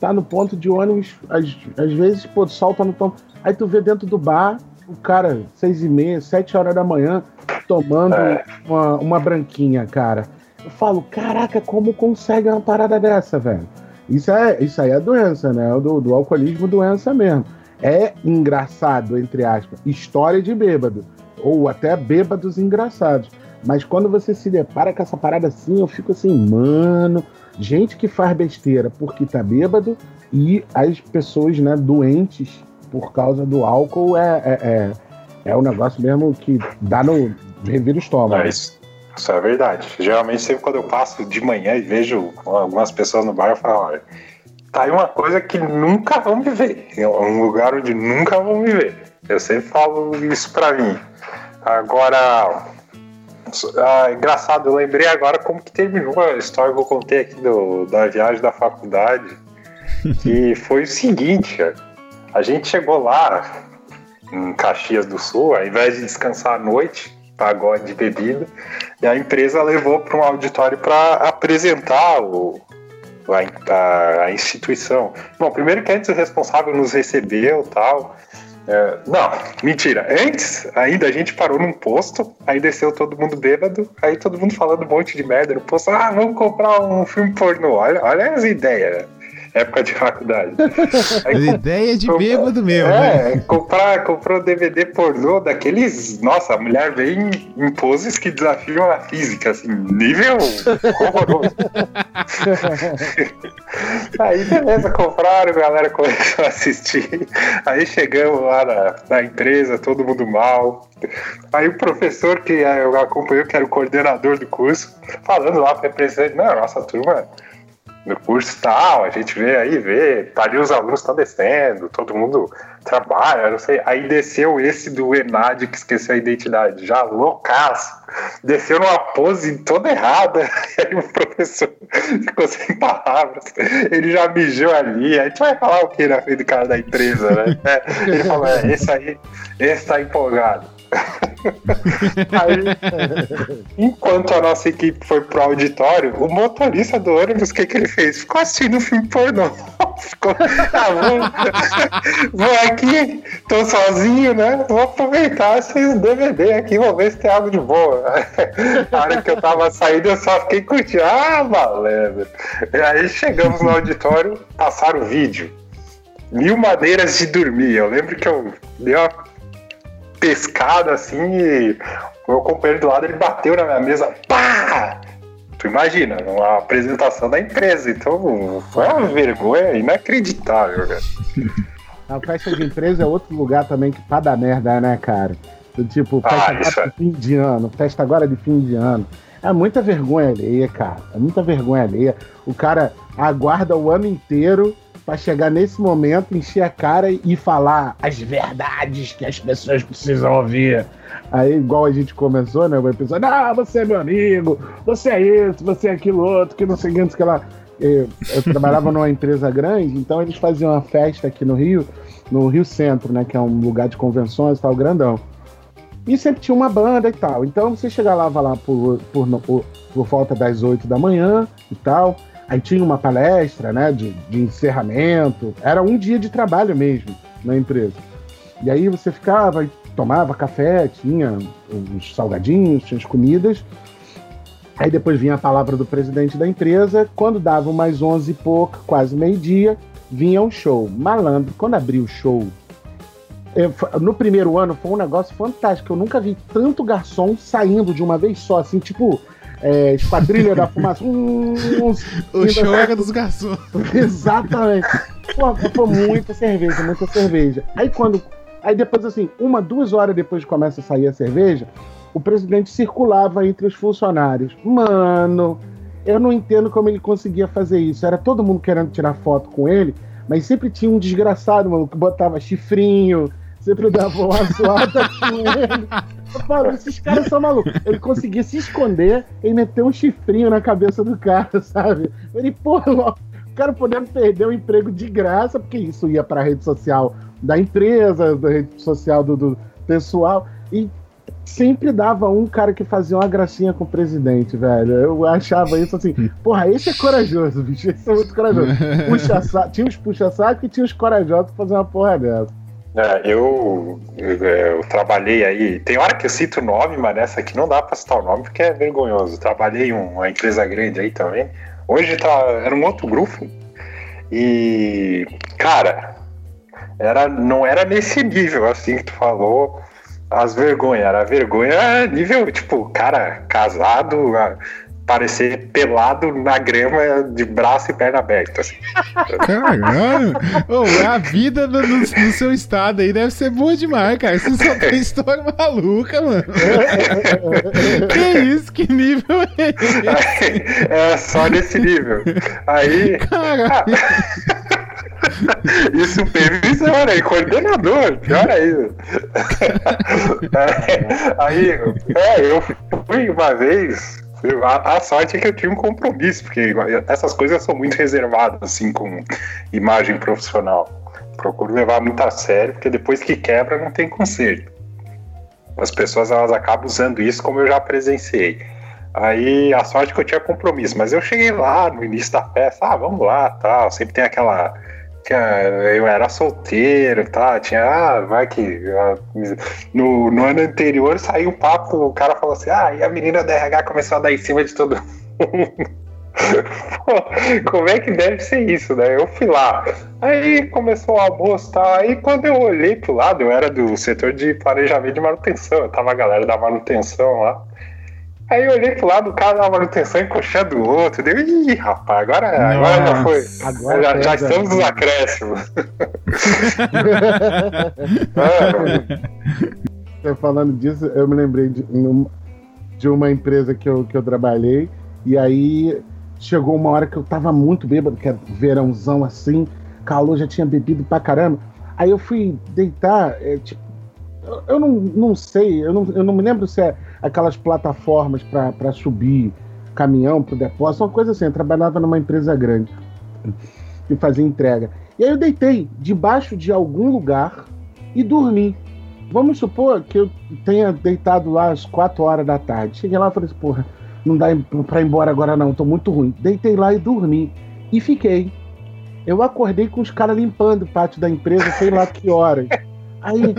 tá no ponto de ônibus, às, às vezes, pô, solta no ponto. Aí tu vê dentro do bar, o cara, seis e meia, sete horas da manhã, tomando É. uma, uma branquinha, cara. Eu falo, caraca, como consegue uma parada dessa, velho? Isso, é, isso aí é doença, né? Do, do alcoolismo, doença mesmo. É engraçado, entre aspas, história de bêbado. Ou até bêbados engraçados. Mas quando você se depara com essa parada assim, eu fico assim, mano, gente que faz besteira porque tá bêbado e as pessoas, né, doentes por causa do álcool é, é, é, é um negócio mesmo que dá no. revira o estômago. É, isso, é verdade. Geralmente, sempre quando eu passo de manhã e vejo algumas pessoas no bar, eu falo: olha, tá aí uma coisa que nunca vão me ver. É um lugar onde nunca vão me ver. Eu sempre falo isso pra mim. Agora. Ah, engraçado, eu lembrei agora como que terminou a história que eu contei aqui do, da viagem da faculdade. Que foi o seguinte. A gente chegou lá em Caxias do Sul, ao invés de descansar à noite, pagode de bebida, e a empresa levou para um auditório para apresentar o, a, a- a instituição. Bom, primeiro que antes o responsável nos recebeu tal. É, não, mentira. Antes, ainda a gente parou num posto, aí desceu todo mundo bêbado, aí todo mundo falando um monte de merda no posto. Ah, vamos comprar um filme pornô. Olha, olha as ideias. né? Época de faculdade. Ideia de Compa- bêbado mesmo, né? É, comprar, comprou DVD pornô daqueles. Nossa, a mulher vem em poses que desafiam a física, assim, nível horroroso. Aí, beleza, compraram, a galera começou a assistir. Aí chegamos lá na, na empresa, todo mundo mal. Aí o professor que eu acompanhou, que era o coordenador do curso, falando lá para a representante, não, nossa turma no curso tal, a gente vê aí, vê, tá ali os alunos estão descendo, todo mundo trabalha, não sei. Aí desceu esse do Enad que esqueceu a identidade, já loucaço. Desceu numa pose toda errada. Aí o professor ficou sem palavras. Ele já mijou ali. Aí tu vai falar o que na frente do cara da empresa, né? É, ele falou: é, esse aí, esse tá empolgado. Aí, enquanto a nossa equipe foi pro auditório, o motorista do ônibus, o que, que ele fez? Ficou assistindo filme pornô. Ficou, ah, vou, vou aqui, tô sozinho, né? Vou aproveitar esses DVD aqui, vou ver se tem algo de boa. A hora que eu tava saindo, eu só fiquei curtindo. Ah, valendo. E aí chegamos no auditório, passaram o vídeo. Mil maneiras de dormir. Eu lembro que eu dei uma pescada assim e o meu companheiro do lado ele bateu na minha mesa, pá! Tu imagina, uma apresentação da empresa, então foi uma vergonha inacreditável, cara. A festa de empresa é outro lugar também que pá da merda, né, cara? Do Tipo, festa Ah, agora é. de fim de ano, festa agora de fim de ano. É muita vergonha alheia, cara. É muita vergonha alheia. O cara aguarda o ano inteiro pra chegar nesse momento, encher a cara e falar as verdades que as pessoas precisam ouvir. Aí, igual a gente começou, né? O episódio, ah, você é meu amigo, você é isso, você é aquilo outro, que não sei o que, lá. Eu, eu trabalhava numa empresa grande, então eles faziam uma festa aqui no Rio, no Rio Centro, né? Que é um lugar de convenções e tal, grandão. E sempre tinha uma banda e tal. Então você chegava lá por, por, no- por, por volta das 8 da manhã e tal. Aí tinha uma palestra, né? De, de encerramento. Era um dia de trabalho mesmo na empresa. E aí você ficava tomava café, tinha os salgadinhos, tinha as comidas. Aí depois vinha a palavra do presidente da empresa. Quando dava umas 11 e pouco, quase meio-dia, vinha um show. Malandro, quando abriu o show, eu- no primeiro ano foi um negócio fantástico. Eu nunca vi tanto garçom saindo de uma vez só, assim, tipo é, Esquadrilha da Fumaça. Hum, O show era dos garçons. Exatamente. Pô, foi muita cerveja, muita cerveja. Aí quando. Aí depois, assim, uma, duas horas depois que começa a sair a cerveja, o presidente circulava entre os funcionários. Mano, eu não entendo como ele conseguia fazer isso. Era todo mundo querendo tirar foto com ele, mas sempre tinha um desgraçado, mano, que botava chifrinho, sempre dava uma zoada com ele. Eu falo, esses caras são malucos. Ele conseguia se esconder e meter um chifrinho na cabeça do cara, sabe? Ele, porra, o cara podendo perder o emprego de graça, porque isso ia pra rede social da empresa, da rede social do, do pessoal, e sempre dava um cara que fazia uma gracinha com o presidente, velho. Eu achava isso assim, porra, esse é corajoso, bicho, esse é muito corajoso. Puxa -saco, tinha os puxa-saco e tinha os corajosos pra fazer uma porra dessa. É, eu, eu, eu trabalhei aí. Tem hora que eu cito o nome, mas nessa aqui não dá pra citar o nome porque é vergonhoso. Trabalhei em uma empresa grande aí também. Hoje tá, era um outro grupo. E, cara, era, não era nesse nível assim que tu falou. As vergonhas, era vergonha nível, tipo, cara casado, parecer pelado na grama de braço e perna aberta. Assim. Caralho. Ô, a vida no, no- no seu estado aí deve ser boa demais, cara. Você só tem história maluca, mano. que isso? Que nível é esse? é só nesse nível. Aí. Caralho. E supervisor, aí, coordenador, pior ainda. É, aí, é, eu fui uma vez. A, a sorte é que eu tinha um compromisso, porque essas coisas são muito reservadas, assim, com imagem profissional. Procuro levar muito a sério, porque depois que quebra não tem conserto. As pessoas elas acabam usando isso como eu já presenciei. Aí a sorte é que eu tinha compromisso, mas eu cheguei lá no início da festa, ah, vamos lá, tal. Sempre tem aquela. Que eu era solteiro, tá? Tinha, ah, vai que. ah, No, no ano anterior saiu um papo, o cara falou assim, ah, e a menina da RH começou a dar em cima de todo mundo. Pô, como é que deve ser isso, né? Eu fui lá. Aí começou o almoço tal. Aí quando eu olhei pro lado, eu era do setor de planejamento de manutenção. Eu tava a galera da manutenção lá. Aí eu olhei pro lado, o cara da manutenção encoxando o outro. Deu, ih, rapaz, agora, agora já foi. Agora já, já estamos nos acréscimos. É, falando disso, eu me lembrei de, de uma empresa que eu, que eu trabalhei, e aí chegou uma hora que eu tava muito bêbado, que era verãozão assim, calor, já tinha bebido pra caramba. Aí eu fui deitar, é, tipo, eu, não, não sei, eu não, eu não me lembro se é aquelas plataformas pra subir caminhão pro depósito, uma coisa assim. Eu trabalhava numa empresa grande e fazia entrega. E aí eu deitei debaixo de algum lugar e dormi. Vamos supor que eu tenha deitado lá às 4 horas da tarde. Cheguei lá e falei assim, porra, não dá pra ir embora agora não, tô muito ruim. Deitei lá e dormi. E fiquei. Eu acordei com os caras limpando o pátio da empresa, sei lá que horas. Aí,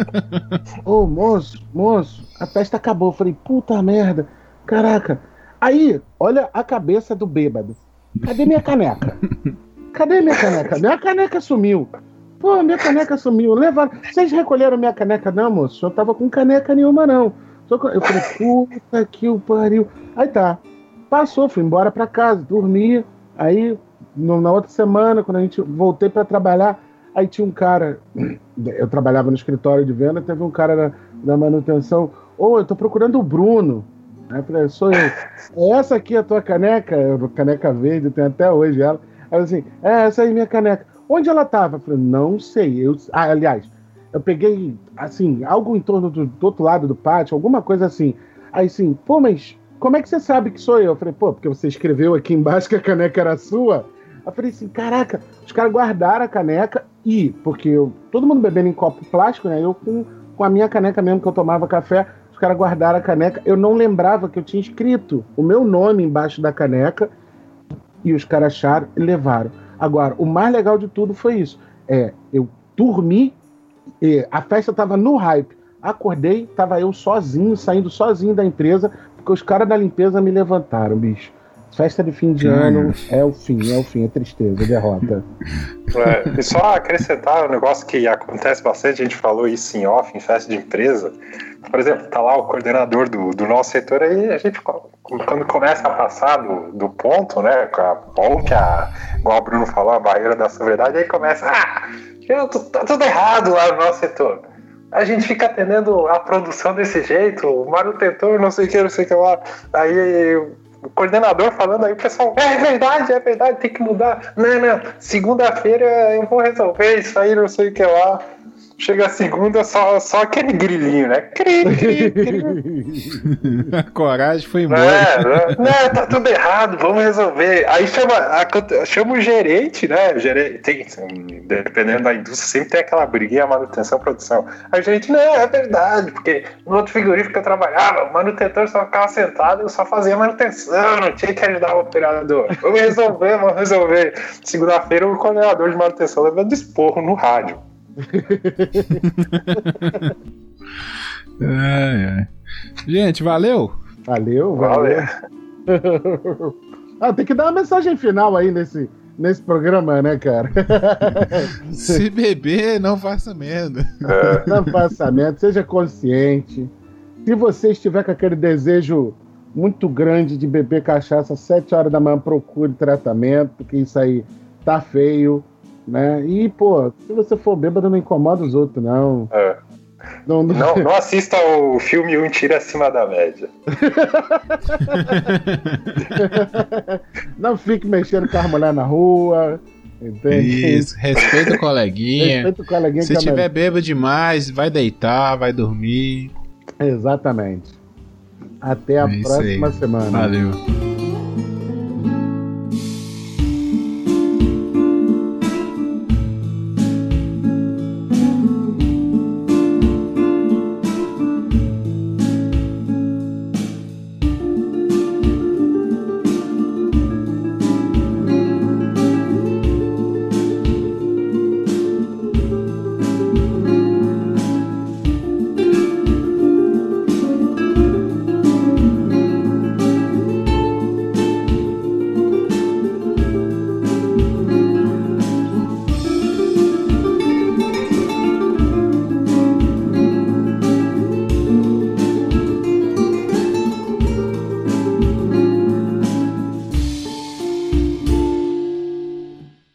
ô moço, moço, a festa acabou. Eu falei, puta merda, caraca. Aí, olha a cabeça do bêbado. Cadê minha caneca? Cadê minha caneca? Minha caneca sumiu. Pô, minha caneca sumiu. Levaram. Vocês recolheram minha caneca? Não, moço. Eu tava com caneca nenhuma, não. Eu falei, puta que o pariu. Aí tá. Passou, fui embora pra casa, dormi. Aí, na outra semana, quando a gente voltei pra trabalhar, aí tinha um cara. Eu trabalhava no escritório de venda, teve um cara da manutenção. Ô, eu tô procurando o Bruno. Aí eu falei, sou eu. É essa aqui a tua caneca? Caneca verde, tem até hoje ela. Aí eu assim, é essa aí minha caneca. Onde ela tava? Eu falei, não sei. Eu, ah, aliás, eu peguei, assim, algo em torno do, do outro lado do pátio, alguma coisa assim. Aí assim, pô, mas como é que você sabe que sou eu? Eu falei, pô, porque você escreveu aqui embaixo que a caneca era sua. Eu falei assim, caraca, os caras guardaram a caneca e, porque eu, todo mundo bebendo em copo plástico, né? Eu com, com a minha caneca mesmo que eu tomava café, os caras guardaram a caneca. Eu não lembrava que eu tinha escrito o meu nome embaixo da caneca e os caras acharam e levaram. Agora, o mais legal de tudo foi isso. É, eu dormi, e a festa tava no hype. Acordei, tava eu sozinho, saindo sozinho da empresa, porque os caras da limpeza me levantaram, bicho. Festa de fim de ano é o fim, é o fim, é tristeza, é derrota. É, e só acrescentar um negócio que acontece bastante, a gente falou isso em off, em festa de empresa. Por exemplo, tá lá o coordenador do, do nosso setor aí, a gente, quando começa a passar do, do ponto, né, com a, ou que a, igual o Bruno falou, a barreira da sobriedade, aí começa, ah, eu tô- tá tudo errado lá no nosso setor. A gente fica atendendo a produção desse jeito, o manutentor, não sei o que, não sei o que lá. Aí o coordenador falando aí, o pessoal, é verdade, é verdade, tem que mudar. Não, não, segunda-feira eu vou resolver isso aí, não sei o que lá. Chega a segunda, só, só aquele grilinho, né? Cri, cri, cri. A coragem foi embora. É, né? Não, tá tudo errado, vamos resolver. Aí chama, a- chama o gerente, né? Gerente, tem, dependendo da indústria, sempre tem aquela briguinha manutenção, produção. Aí o gerente, não, é verdade, porque no outro frigorífico que eu trabalhava, o manutentor só ficava sentado e eu só fazia manutenção, não tinha que ajudar o operador. Vamos resolver, vamos resolver. Segunda-feira, o coordenador de manutenção levando esporro no rádio. Ai, ai. Gente, valeu? Valeu, Valeu. valeu. ah, tem que dar uma mensagem final aí nesse, nesse programa, né, cara? Se beber, não faça merda. Não faça merda, seja consciente. Se você estiver com aquele desejo muito grande de beber cachaça às 7 horas da manhã, procure tratamento, porque isso aí tá feio, né? E, pô, se você for bêbado, não incomoda os outros, não. É. Não, não- Não, não assista o filme Um Tiro Acima da Média. não fique mexendo com as mulheres na rua, entende? Isso, respeita o coleguinha. Respeita o coleguinha Se que é tiver bêbado demais, vai deitar, vai dormir. Exatamente. Até a É próxima aí. semana. Valeu.